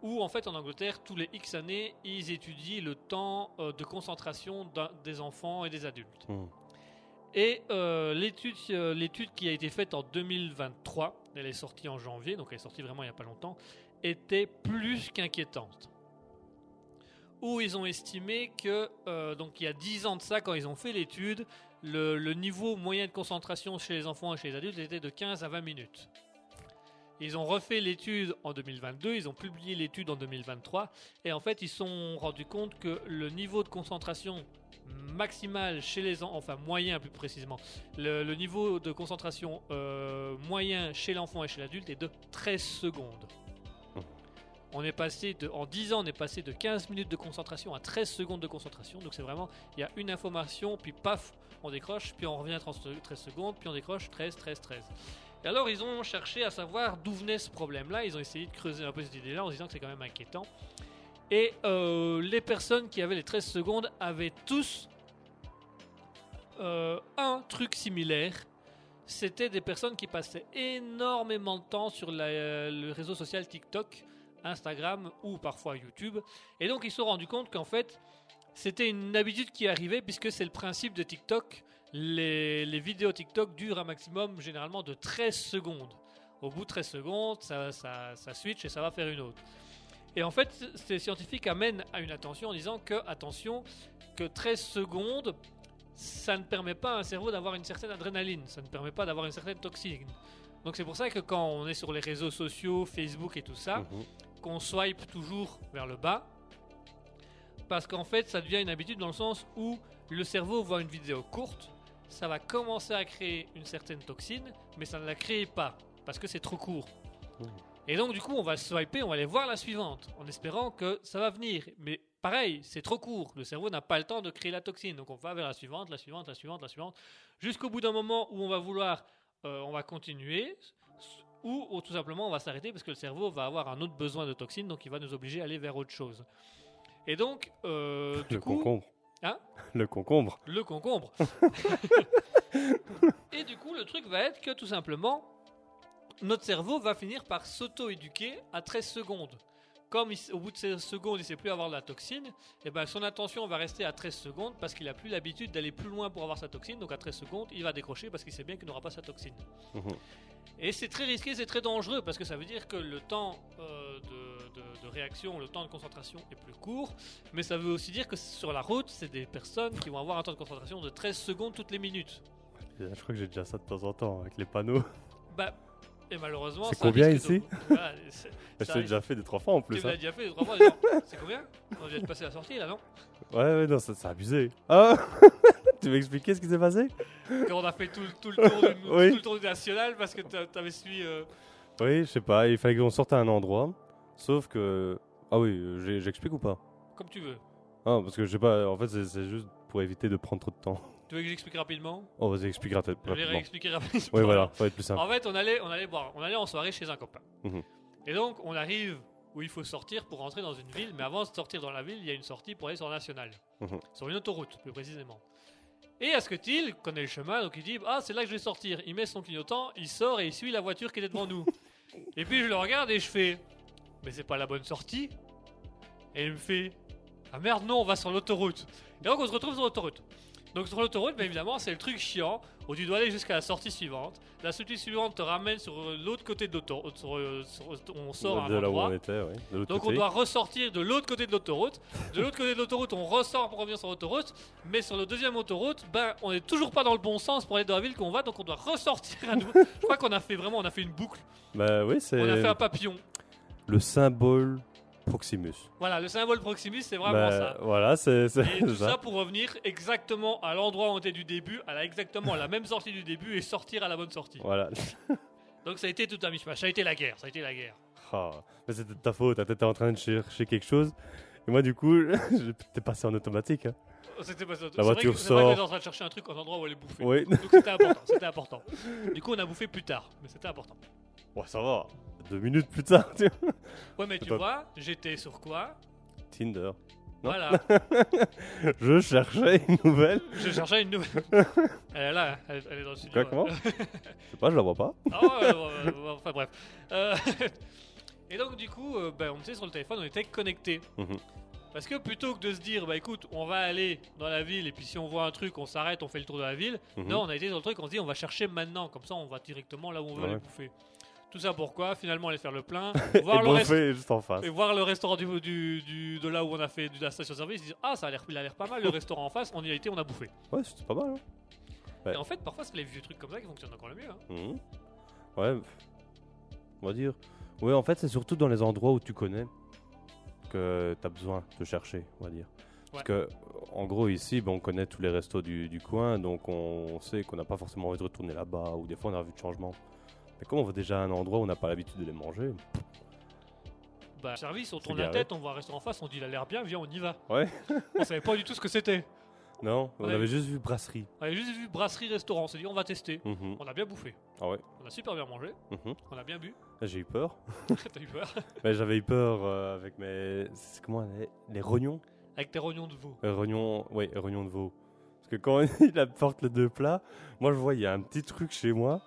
où en fait en Angleterre, tous les X années, ils étudient le temps de concentration des enfants et des adultes. Hmm. Et euh, l'étude, euh, l'étude qui a été faite en 2023, elle est sortie en janvier, donc elle est sortie vraiment il n'y a pas longtemps, était plus qu'inquiétante. Où ils ont estimé que, euh, donc il y a 10 ans de ça, quand ils ont fait l'étude, le niveau moyen de concentration chez les enfants et chez les adultes était de 15 à 20 minutes. Ils ont refait l'étude en 2022, ils ont publié l'étude en 2023, et en fait ils se sont rendus compte que le niveau de concentration maximal chez les enfants, enfin moyen plus précisément, le, niveau de concentration euh, moyen chez l'enfant et chez l'adulte est de 13 secondes. On est passé en 10 ans, on est passé de 15 minutes de concentration à 13 secondes de concentration. Donc c'est vraiment, il y a une information, puis paf, on décroche, puis on revient à 30 13 secondes, puis on décroche 13, 13, 13. Et alors ils ont cherché à savoir d'où venait ce problème-là. Ils ont essayé de creuser un peu cette idée-là en se disant que c'est quand même inquiétant. Et euh, les personnes qui avaient les 13 secondes avaient tous euh, un truc similaire. C'était des personnes qui passaient énormément de temps sur le réseau social TikTok, Instagram ou parfois YouTube. Et donc ils se sont rendus compte qu'en fait, c'était une habitude qui arrivait puisque c'est le principe de TikTok. Les, les vidéos TikTok durent un maximum généralement de 13 secondes. Au bout de 13 secondes, ça, ça, ça switch et ça va faire une autre. Et en fait, ces scientifiques amènent à une attention en disant que, attention, que 13 secondes, ça ne permet pas à un cerveau d'avoir une certaine adrénaline, ça ne permet pas d'avoir une certaine toxine. Donc c'est pour ça que quand on est sur les réseaux sociaux, Facebook et tout ça, Mhm. qu'on swipe toujours vers le bas, parce qu'en fait ça devient une habitude dans le sens où le cerveau voit une vidéo courte, ça va commencer à créer une certaine toxine, mais ça ne la crée pas, parce que c'est trop court. Mhm. Et donc du coup on va swiper, on va aller voir la suivante, en espérant que ça va venir. Mais pareil, c'est trop court, le cerveau n'a pas le temps de créer la toxine, donc on va vers la suivante, la suivante, la suivante, la suivante, jusqu'au bout d'un moment où on va vouloir, euh, on va continuer, ou, ou tout simplement on va s'arrêter parce que le cerveau va avoir un autre besoin de toxines, donc il va nous obliger à aller vers autre chose. Et donc, euh, du Le coup, concombre. Hein Le concombre. le concombre. et du coup, le truc va être que tout simplement, notre cerveau va finir par s'auto-éduquer à 13 secondes. Comme il- au bout de 16 secondes, il ne sait plus avoir de la toxine, et ben son attention va rester à 13 secondes parce qu'il n'a plus l'habitude d'aller plus loin pour avoir sa toxine. Donc à 13 secondes, il va décrocher parce qu'il sait bien qu'il n'aura pas sa toxine. Mhm. Et c'est très risqué, c'est très dangereux parce que ça veut dire que le temps euh, de, de- de réaction, le temps de concentration est plus court, mais ça veut aussi dire que sur la route, c'est des personnes qui vont avoir un temps de concentration de 13 secondes toutes les minutes. Je crois que j'ai déjà ça de temps en temps avec les panneaux. Bah, et malheureusement, C'est combien risque de- ici Voilà, Je déjà fait deux, trois fois en Tu plus. l'as hein. déjà fait deux, trois fois, C'est combien On vient de passer la sortie là, non Ouais, ouais, non, ça- c'est abusé. Ah Tu veux expliquer ce qui s'est passé Quand on a fait tout, tout le tour du, Oui. tout le tour du national parce que t'a- t'avais suivi. euh, Oui, je sais pas, il fallait qu'on sorte à un endroit. Sauf que. Ah oui, euh, j'explique ou pas? Comme tu veux. Ah, parce que je sais pas, en fait, c'est- juste pour éviter de prendre trop de temps. Tu veux que j'explique rapidement? Oh, vas-y, explique rapidement. Je vais réexpliquer rapidement. Oui, voilà, ça va être plus simple. En fait, on allait, on allait boire, on allait en soirée chez un copain. Mhm. Et donc, on arrive où il faut sortir pour rentrer dans une ville, mais avant de sortir dans la ville, il y a une sortie pour aller sur la nationale, Mhm. sur une autoroute, plus précisément. Et Asketil connaît le chemin, donc il dit Ah, c'est là que je vais sortir. Il met son clignotant, il sort et il suit la voiture qui est devant nous. et puis je le regarde et je fais Mais c'est pas la bonne sortie Et il me fait Ah merde, non, on va sur l'autoroute. Et donc on se retrouve sur l'autoroute. Donc sur l'autoroute, bien évidemment, c'est le truc chiant où tu dois aller jusqu'à la sortie suivante. La sortie suivante te ramène sur euh, l'autre côté de l'autoroute. euh, sur- On sort à un de là où on était, oui. De Donc on doit ressortir de l'autre côté de l'autoroute. De l'autre côté de l'autoroute, on ressort pour revenir sur l'autoroute. Mais sur le deuxième autoroute, ben on est toujours pas dans le bon sens pour aller dans la ville qu'on va. Donc on doit ressortir à nouveau. Je crois qu'on a fait vraiment, on a fait une boucle. Bah oui, c'est On a fait un papillon. Le symbole Proximus. Voilà, le symbole Proximus, c'est vraiment Bah, ça. Voilà, c'est Et tout ça. ça pour revenir exactement à l'endroit où on était du début, à la, exactement à la même sortie du début et sortir à la bonne sortie. Voilà. Donc ça a été tout un mishmash. Ça a été la guerre. Ça a été la guerre. Ah, mais c'était ta faute, hein, t'étais en train de chercher quelque chose. Et moi, du coup, t'es passé en automatique. hein. C'était pas ça. La C'est vrai voiture que- vrai sort. était en train de chercher un truc en endroit où aller bouffer. Oui. Donc c'était important. C'était important. Du coup, on a bouffé plus tard, mais c'était important. Ouais, ça va. Deux minutes plus tard, tu vois. Ouais, mais tu pas- vois, j'étais sur quoi? Tinder. Non? Voilà. Je cherchais une nouvelle. Je cherchais une nouvelle. Elle est là, elle, elle est dans le studio. Quoi, comment? Je sais pas, je la vois pas. Ah ouais, ouais, ouais, ouais, ouais, enfin bref. Euh, Et donc, du coup, euh, ben, on était sur le téléphone, on était connectés. Mhm. Parce que plutôt que de se dire, bah écoute, on va aller dans la ville et puis si on voit un truc, on s'arrête, on fait le tour de la ville. Mhm. Non, on a été sur le truc, on se dit, on va chercher maintenant. Comme ça, on va directement là où on veut aller bouffer. Tout ça pourquoi Finalement, aller faire le plein, Et voir, le rest- bouffer juste en face. et voir le restaurant du, du- du- de là où on a fait de la station-service. Dire, ah, ça a l'air, il a l'air pas mal, le restaurant en face. On y a été, on a bouffé. Ouais, c'était pas mal. Hein. Ouais. Et en fait, parfois, c'est les vieux trucs comme ça qui fonctionnent encore le mieux. hein. Mhm. Ouais, on va dire. Ouais, en fait, c'est surtout dans les endroits où tu connais que tu as besoin de chercher, on va dire. Parce que, en gros, ici, ben, on connaît tous les restos du, du coin, donc on sait qu'on n'a pas forcément envie de retourner là-bas, ou des fois on a vu de changement. Mais comme on va déjà à un endroit où on n'a pas l'habitude de les manger, Bah, service, on tourne la garé. tête, on voit un restaurant en face, on dit, il a l'air bien, viens, on y va. Ouais. on savait pas du tout ce que c'était. non, on Ouais. avait juste vu brasserie. On avait juste vu brasserie-restaurant, on s'est dit, on va tester. Mhm. On a bien bouffé. Ah ouais. On a super bien mangé, Mhm. on a bien bu. J'ai eu peur. T'as eu peur Mais j'avais eu peur euh, avec mes. C'est comment les, les rognons? Avec tes rognons de veau. Euh, Rognon, oui, rognon de veau. Parce que quand il apporte les deux plats, moi je vois, il y a un petit truc chez moi.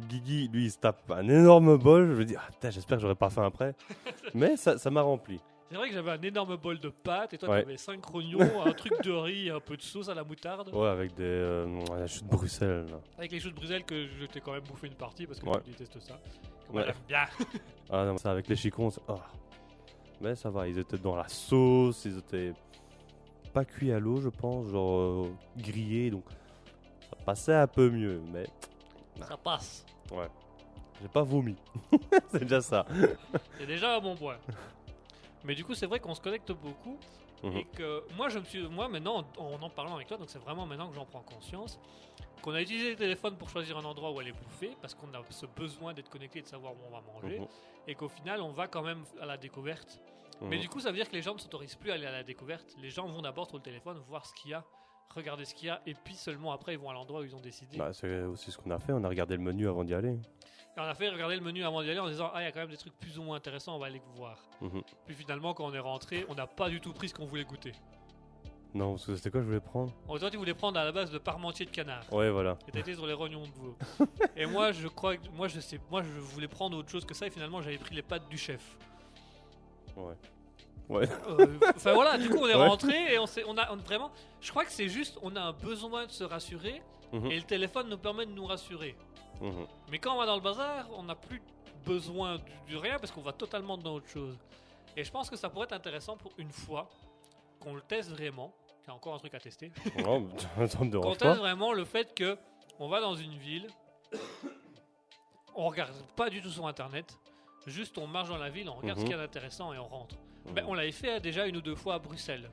Guigui, lui, il se tape un énorme bol. Je me dis, ah putain, j'espère que j'aurai pas faim après. Mais ça ça m'a rempli. C'est vrai que j'avais un énorme bol de pâtes et toi Ouais. t'avais 5 rognons, un truc de riz, un peu de sauce à la moutarde. Ouais, avec des euh, la chute de Bruxelles. là. Avec les choux de Bruxelles que je t'ai quand même bouffé une partie parce que Ouais. je déteste ça. Comme Ouais. elle aime bien. Ah non, ça avec les chicons. ah. Mais ça va, ils étaient dans la sauce, ils étaient pas cuits à l'eau, je pense, genre euh, grillés, donc ça passait un peu mieux. Mais Ça passe. j'ai pas vomi. c'est déjà ça. C'est déjà un bon point. Mais du coup, c'est vrai qu'on se connecte beaucoup Mhm. et que moi, je me suis, moi maintenant, en en, en parlant avec toi, donc c'est vraiment maintenant que j'en prends conscience, qu'on a utilisé le téléphone pour choisir un endroit où aller bouffer parce qu'on a ce besoin d'être connecté et de savoir où on va manger Mhm. et qu'au final, on va quand même à la découverte. Mais Mhm. du coup, ça veut dire que les gens ne s'autorisent plus à aller à la découverte. Les gens vont d'abord sur le téléphone voir ce qu'il y a, regarder ce qu'il y a, et puis seulement après ils vont à l'endroit où ils ont décidé. Bah, c'est aussi ce qu'on a fait, on a regardé le menu avant d'y aller. Et on a fait regarder le menu avant d'y aller en disant ah il y a quand même des trucs plus ou moins intéressants, on va aller voir. Mhm. Puis finalement, quand on est rentré, on n'a pas du tout pris ce qu'on voulait goûter. Non, parce que c'était quoi je voulais prendre? En toi, tu voulais prendre à la base de parmentier de canard. Ouais, voilà. Et t'étais sur les rognons de veau. et moi, je crois que moi je sais, moi je voulais prendre autre chose que ça et finalement j'avais pris les pâtes du chef. Ouais. Ouais. Euh, Enfin voilà, du coup on est Ouais. rentré et on, s'est- on a on- vraiment. Je crois que c'est juste, on a un besoin de se rassurer Mhm. et le téléphone nous permet de nous rassurer. Mhm. Mais quand on va dans le bazar, on n'a plus besoin du, du rien parce qu'on va totalement dans autre chose. Et je pense que ça pourrait être intéressant pour une fois qu'on le teste vraiment. Il y a encore un truc à tester. Non, mais ça me Qu'on dérange teste pas. vraiment le fait que on va dans une ville, on regarde pas du tout sur internet, juste on marche dans la ville, on regarde Mhm. ce qu'il y a d'intéressant et on rentre. Ben, on l'avait fait déjà une ou deux fois à Bruxelles.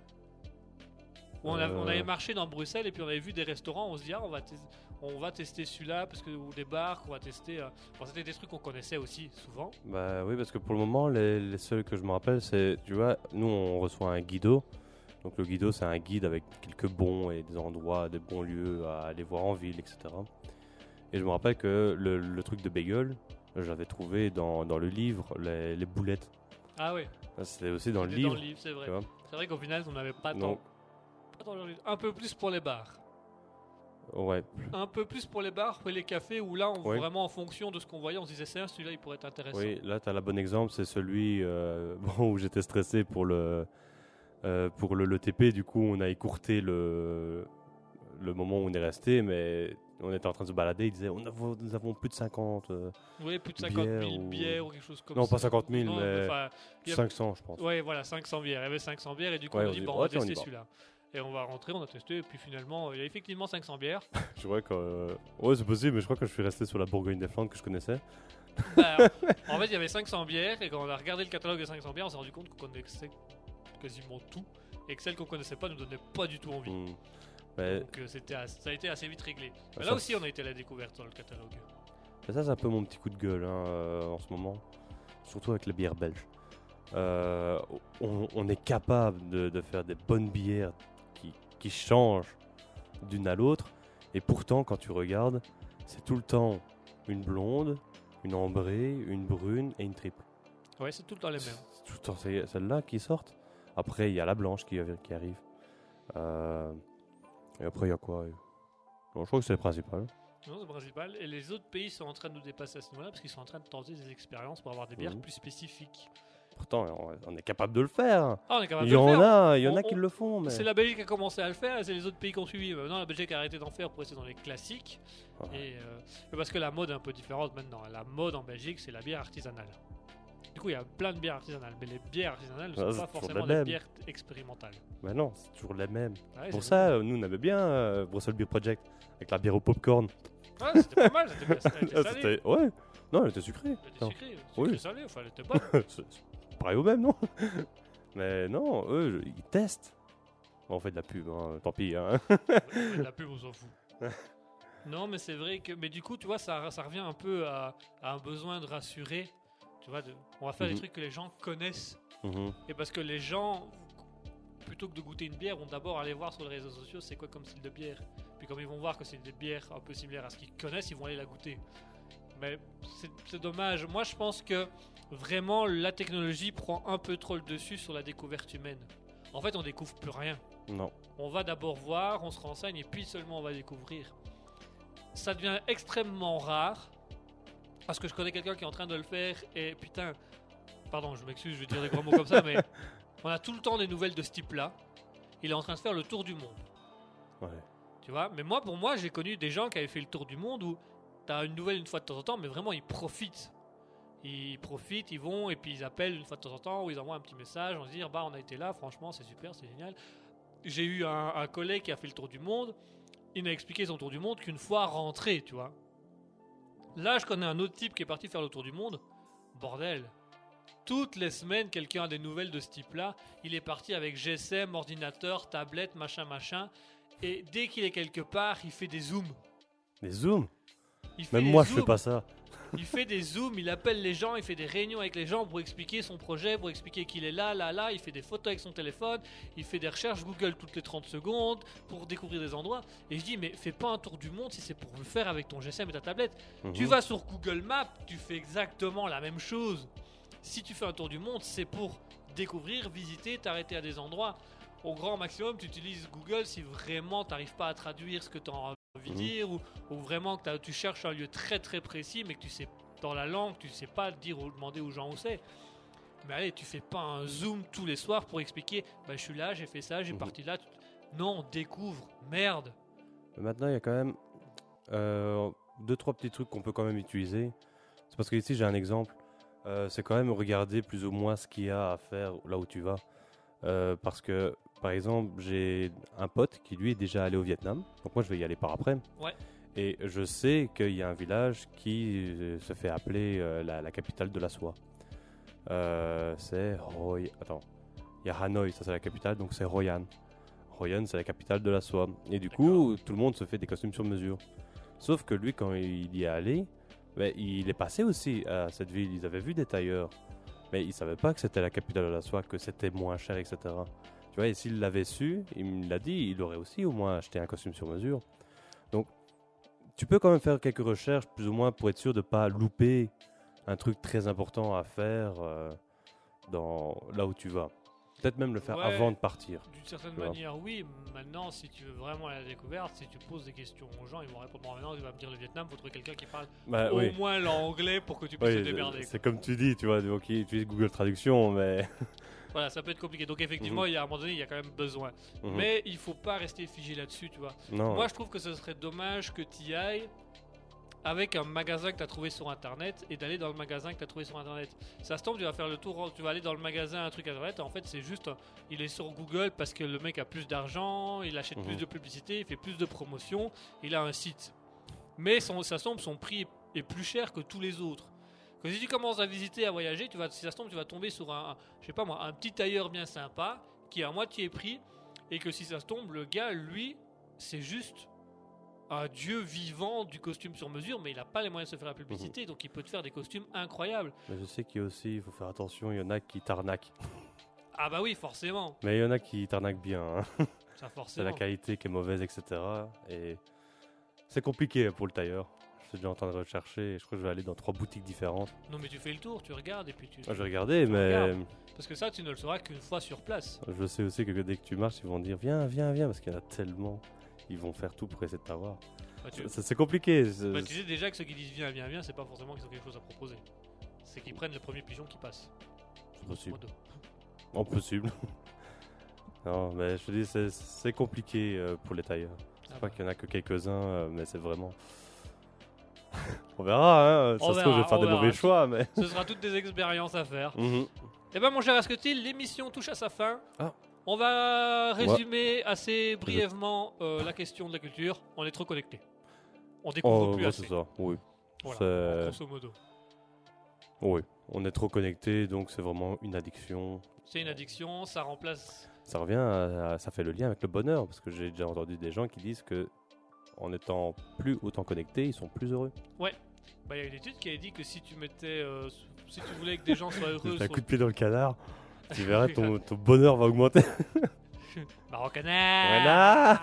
Où on, a- Euh. on avait marché dans Bruxelles et puis on avait vu des restaurants, on se dit ah, on va, tes- on va tester celui-là parce que ou des bars qu'on va tester. euh, bon, c'était des trucs qu'on connaissait aussi souvent. Bah oui, parce que pour le moment, les, les seuls que je me rappelle, c'est, tu vois, nous on reçoit un guido. Donc le guido, c'est un guide avec quelques bons et des endroits, des bons lieux à aller voir en ville, etc. Et je me rappelle que le, le truc de bagel, j'avais trouvé dans, dans le livre les, les boulettes. Ah oui, C'était aussi dans le livre. dans le livre, c'est vrai. C'est vrai qu'au final on n'avait pas tant. Un peu plus pour les bars. ouais. Un peu plus pour les bars et les cafés où là on Oui. vraiment en fonction de ce qu'on voyait on se disait c'est celui-là il pourrait être intéressant. Oui, là, tu as le bon exemple, c'est celui euh, bon, où j'étais stressé pour le, euh, pour le, le TP. Du coup, on a écourté le, le moment où on est resté, mais on était en train de se balader. Il disait on Nous avons plus de 50, euh, Oui, plus de 50 000 Bière ou- bières ou quelque chose comme Non, ça. pas 50 000, Non, mais enfin, il y a- 500, je pense. Ouais, voilà, 500 bières. Il y avait 500 bières et du coup Ouais, on a on dit dit, bon, on ouais, va tester celui-là. Et on va rentrer, on a testé et puis finalement il y a effectivement 500 bières. Je crois que. euh, Ouais, c'est possible, mais je crois que je suis resté sur la Bourgogne des Flandres que je connaissais. Bah, en fait il y avait 500 bières et quand on a regardé le catalogue des 500 bières on s'est rendu compte qu'on connaissait quasiment tout et que celles qu'on connaissait pas nous donnaient pas du tout envie. Hmm. Donc euh, c'était ça a été assez vite réglé. Ça, là aussi on a été à la découverte dans le catalogue. ça, c'est un peu mon petit coup de gueule hein, euh, en ce moment. Surtout avec les bières belges. Euh, on, on est capable de, de faire des bonnes bières qui, qui changent d'une à l'autre. Et pourtant, quand tu regardes, c'est tout le temps une blonde, une ambrée, une brune et une triple. Ouais, c'est tout le temps les mêmes. C'est tout le temps celles-là qui sortent. Après, il y a la blanche qui, qui arrive. Euh, et après, il y a quoi Je crois que c'est le principal. Non, c'est le principal. Et les autres pays sont en train de nous dépasser à ce niveau-là parce qu'ils sont en train de tenter des expériences pour avoir des bières Mhm. plus spécifiques. Pourtant, on, est capable de le faire. Ah, on est capable Il de y le en faire. a, il y en On- a qui on- le font. Mais... C'est la Belgique qui a commencé à le faire et c'est les autres pays qui ont suivi. Maintenant, la Belgique a arrêté d'en faire pour rester dans les classiques. Et, euh, parce que la mode est un peu différente maintenant. La mode en Belgique, c'est la bière artisanale. Du coup, il y a plein de bières artisanales. Mais les bières artisanales ne Ah, sont c'est pas forcément les des mêmes. bières expérimentales. Mais non, c'est toujours les mêmes. Ouais, Pour ça, euh, nous, on avait bien euh, Brussels Beer Project avec la bière au popcorn. Ouais, c'était pas mal. C'était bien- Ah, c'était- Ouais, non, elle était sucrée. Elle était Non. sucrée. Oui. Sucrée salée, enfin, elle était bonne. c'est pareil au même, non? Mais non, eux, ils testent. Bon, on fait de la pub, hein, tant pis. Hein. La pub, on s'en fout. Non, mais c'est vrai que. Mais du coup, tu vois, ça, ça revient un peu à, à un besoin de rassurer. Tu vois, de- on va faire des Mhm. trucs que les gens connaissent. Mhm. Et parce que les gens, plutôt que de goûter une bière, vont d'abord aller voir sur les réseaux sociaux c'est quoi comme style de bière. Puis comme ils vont voir que c'est des bières un peu similaires à ce qu'ils connaissent, ils vont aller la goûter. Mais c'est- c'est dommage. Moi, je pense que vraiment la technologie prend un peu trop le dessus sur la découverte humaine. En fait, on découvre plus rien. Non. On va d'abord voir, on se renseigne et puis seulement on va découvrir. Ça devient extrêmement rare parce que je connais quelqu'un qui est en train de le faire et putain, pardon, je m'excuse, je vais dire des gros mots comme ça, mais on a tout le temps des nouvelles de ce type-là. Il est en train de faire le tour du monde, Ouais. tu vois. Mais moi, pour moi, j'ai connu des gens qui avaient fait le tour du monde où t'as une nouvelle une fois de temps en temps, mais vraiment ils profitent. Ils profitent, ils vont et puis ils appellent une fois de temps en temps ou ils envoient un petit message en se dire bah on a été là, franchement c'est super, c'est génial. J'ai eu un, un collègue qui a fait le tour du monde. Il m'a expliqué son tour du monde qu'une fois rentré, tu vois. Là, je connais un autre type qui est parti faire le tour du monde. Bordel. Toutes les semaines, quelqu'un a des nouvelles de ce type-là. Il est parti avec GSM, ordinateur, tablette, machin, machin. Et dès qu'il est quelque part, il fait des zooms. Les zooms Il fait Même des moi, je fais zooms. pas ça. Il fait des zooms, il appelle les gens, il fait des réunions avec les gens pour expliquer son projet, pour expliquer qu'il est là, là, là. Il fait des photos avec son téléphone, il fait des recherches Google toutes les 30 secondes pour découvrir des endroits. Et je dis, mais fais pas un tour du monde si c'est pour le faire avec ton GSM et ta tablette. Tu Mhm. vas sur Google Maps, tu fais exactement la même chose. Si tu fais un tour du monde, c'est pour découvrir, visiter, t'arrêter à des endroits. Au grand maximum, tu utilises Google si vraiment tu n'arrives pas à traduire ce que tu as envie de Mhm. dire ou, ou vraiment que tu cherches un lieu très très précis mais que tu sais dans la langue, tu sais pas dire ou demander aux gens où c'est. Mais allez, tu fais pas un zoom tous les soirs pour expliquer bah, je suis là, j'ai fait ça, j'ai Mhm. parti là. Non, découvre, merde. Maintenant, il y a quand même euh, deux, trois petits trucs qu'on peut quand même utiliser. C'est parce que ici, j'ai un exemple. Euh, c'est quand même regarder plus ou moins ce qu'il y a à faire là où tu vas. Euh, parce que, par exemple, j'ai un pote qui, lui, est déjà allé au Vietnam. Donc, moi, je vais y aller par après. Ouais. Et je sais qu'il y a un village qui euh, se fait appeler euh, la, la capitale de la soie. Euh, c'est Hoi. Attends. Il y a Hanoï, ça c'est la capitale, donc c'est Hoi An. Hoi An, c'est la capitale de la soie. Et du coup, tout le monde se fait des costumes sur mesure. Sauf que lui, quand il y est allé, ben, il est passé aussi à cette ville. Ils avaient vu des tailleurs. Mais ils savaient pas que c'était la capitale de la soie, que c'était moins cher, etc. Tu vois, et s'il l'avait su, il me l'a dit, il aurait aussi au moins acheté un costume sur mesure. Donc, tu peux quand même faire quelques recherches, plus ou moins, pour être sûr de pas louper un truc très important à faire euh, dans là où tu vas. Peut-être même le faire Ouais. avant de partir. D'une certaine Tu manière, oui. Maintenant, si tu veux vraiment la découverte, si tu poses des questions aux gens, ils vont répondre. Maintenant, il va me dire le Vietnam, faut trouver quelqu'un qui parle Bah, au oui. moins l'anglais pour que tu puisses Oui, te démerder. c'est comme tu dis, tu vois, donc il utilise Google Traduction, mais. Voilà, ça peut être compliqué. Donc, effectivement, il y a, à un moment donné, il y a quand même besoin. Mhm. Mais il faut pas rester figé là-dessus, tu vois. non. Moi, je trouve que ce serait dommage que tu ailles avec un magasin que tu as trouvé sur internet et d'aller dans le magasin que tu as trouvé sur internet. Ça se tombe, tu vas faire le tour, tu vas aller dans le magasin, un truc internet, et en fait, c'est juste, il est sur Google parce que le mec a plus d'argent, il achète plus Mhm. de publicité, il fait plus de promotion, il a un site. Mais son, ça se tombe, son prix est plus cher que tous les autres. Que si tu commences à visiter, à voyager, tu vas, si ça se tombe, tu vas tomber sur un, un- je sais pas moi, un petit tailleur bien sympa qui est à moitié prix et que si ça se tombe, le gars, lui, c'est juste un dieu vivant du costume sur mesure, mais il n'a pas les moyens de se faire la publicité, donc il peut te faire des costumes incroyables. Mais je sais qu'il y a aussi, il faut faire attention, il y en a qui t'arnaquent. Ah bah oui, forcément, Mais il y en a qui t'arnaquent bien. hein. ça C'est forcément. la qualité qui est mauvaise, etc. Et c'est compliqué pour le tailleur. Suis déjà en train de rechercher et je crois que je vais aller dans trois boutiques différentes. Non mais tu fais le tour, tu regardes et puis tu... Moi, je vais regarder, mais regardes. Parce que ça, tu ne le sauras qu'une fois sur place. je sais aussi que dès que tu marches, ils vont dire viens, viens, viens, parce qu'il y en a tellement. Ils vont faire tout pour essayer de t'avoir. Bah, tu, C'est c'est compliqué. c'est- bah, tu sais déjà que ceux qui disent viens, viens, viens, c'est pas forcément qu'ils ont quelque chose à proposer. C'est qu'ils prennent le premier pigeon qui passe. C'est possible. Impossible. non, mais je te dis, c'est- c'est compliqué euh, pour les tailleurs. Je Ah crois bah. qu'il y en a que quelques-uns, euh, mais c'est vraiment. On verra, hein. Ça On se trouve, je vais faire des verra. mauvais choix, mais. Ce sera toutes des expériences à faire. Mhm. Eh ben mon cher Asketil, l'émission touche à sa fin. Ah. On va résumer assez brièvement euh, la question de la culture. On est trop connecté. On découvre Oh, plus ouais, assez. c'est ça, oui. Voilà, grosso modo. Oui, on est trop connecté, donc c'est vraiment une addiction. C'est une addiction, ça remplace. Ça revient, à- à- ça fait le lien avec le bonheur, parce que j'ai déjà entendu des gens qui disent que en étant plus autant connectés, ils sont plus heureux. Bah, il y a une étude qui a dit que si tu mettais, euh, si tu voulais que des gens soient heureux, un sur- coup de pied dans le canard, tu verras, ton, ton bonheur va augmenter. Baron canard. Voilà.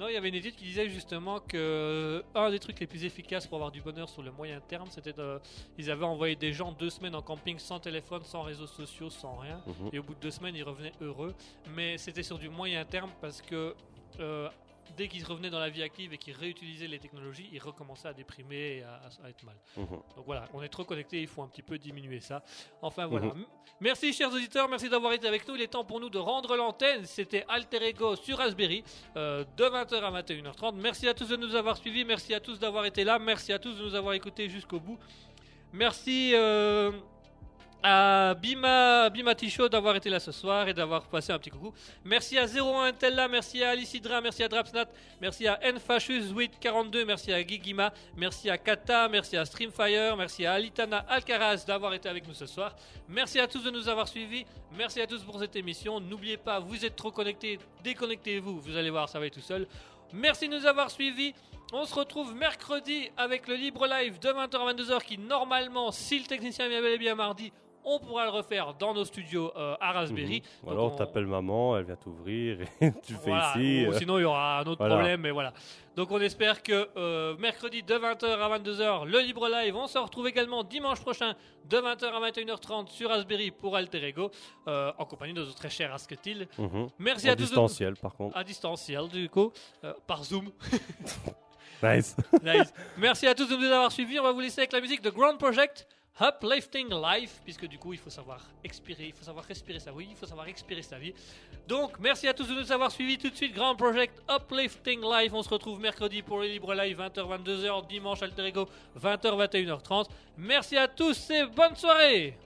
Non, il y avait une étude qui disait justement que euh, un des trucs les plus efficaces pour avoir du bonheur sur le moyen terme, c'était de, ils avaient envoyé des gens deux semaines en camping sans téléphone, sans réseaux sociaux, sans rien. Mhm. Et au bout de deux semaines, ils revenaient heureux. Mais c'était sur du moyen terme parce que euh, dès qu'ils revenaient dans la vie active et qu'ils réutilisaient les technologies, ils recommençaient à déprimer et à, être mal. Mhm. Donc voilà, on est trop connectés, il faut un petit peu diminuer ça. Enfin voilà. Mhm. Merci chers auditeurs, merci d'avoir été avec nous. Il est temps pour nous de rendre l'antenne. C'était Alter Ego sur Raspberry euh, de 20h à 21h30. Merci à tous de nous avoir suivis, merci à tous d'avoir été là, merci à tous de nous avoir écoutés jusqu'au bout. Merci euh, à Bima, Bima Ticho d'avoir été là ce soir et d'avoir passé un petit coucou. Merci à 01 Tella, merci à Alice merci à Drapsnat, merci à Nfashus842, merci à Gigima, merci à Kata, merci à Streamfire, merci à Alitana Alcaraz d'avoir été avec nous ce soir. Merci à tous de nous avoir suivis, merci à tous pour cette émission. N'oubliez pas, vous êtes trop connectés, déconnectez-vous, vous allez voir, ça va être tout seul. Merci de nous avoir suivis. On se retrouve mercredi avec le libre live de 20h à 22h qui normalement, si le technicien vient bien mardi, on pourra le refaire dans nos studios euh, à Raspberry. Mhm. Ou Donc alors on- t'appelles maman, elle vient t'ouvrir et tu fais ici. ou sinon il y aura un autre voilà. problème, mais voilà. Donc on espère que euh, mercredi de 20h à 22h, le libre live. On se retrouve également dimanche prochain de 20h à 21h30 sur Raspberry pour Alter Ego, euh, en compagnie de notre très cher Asketil. mhm. Merci En à tous. de- distanciel, par contre. À distanciel, du coup, par Zoom. Nice. Nice. Merci à tous de nous avoir suivis. On va vous laisser avec la musique de Grand Project. Uplifting Life, puisque du coup il faut savoir expirer, il faut savoir respirer sa vie, il faut savoir expirer sa vie. Donc merci à tous de nous avoir suivis tout de suite. Grand Project Uplifting Life. On se retrouve mercredi pour le Libre Live 20h 22h, dimanche Alter Ego 20h 21h30. Merci à tous et bonne soirée.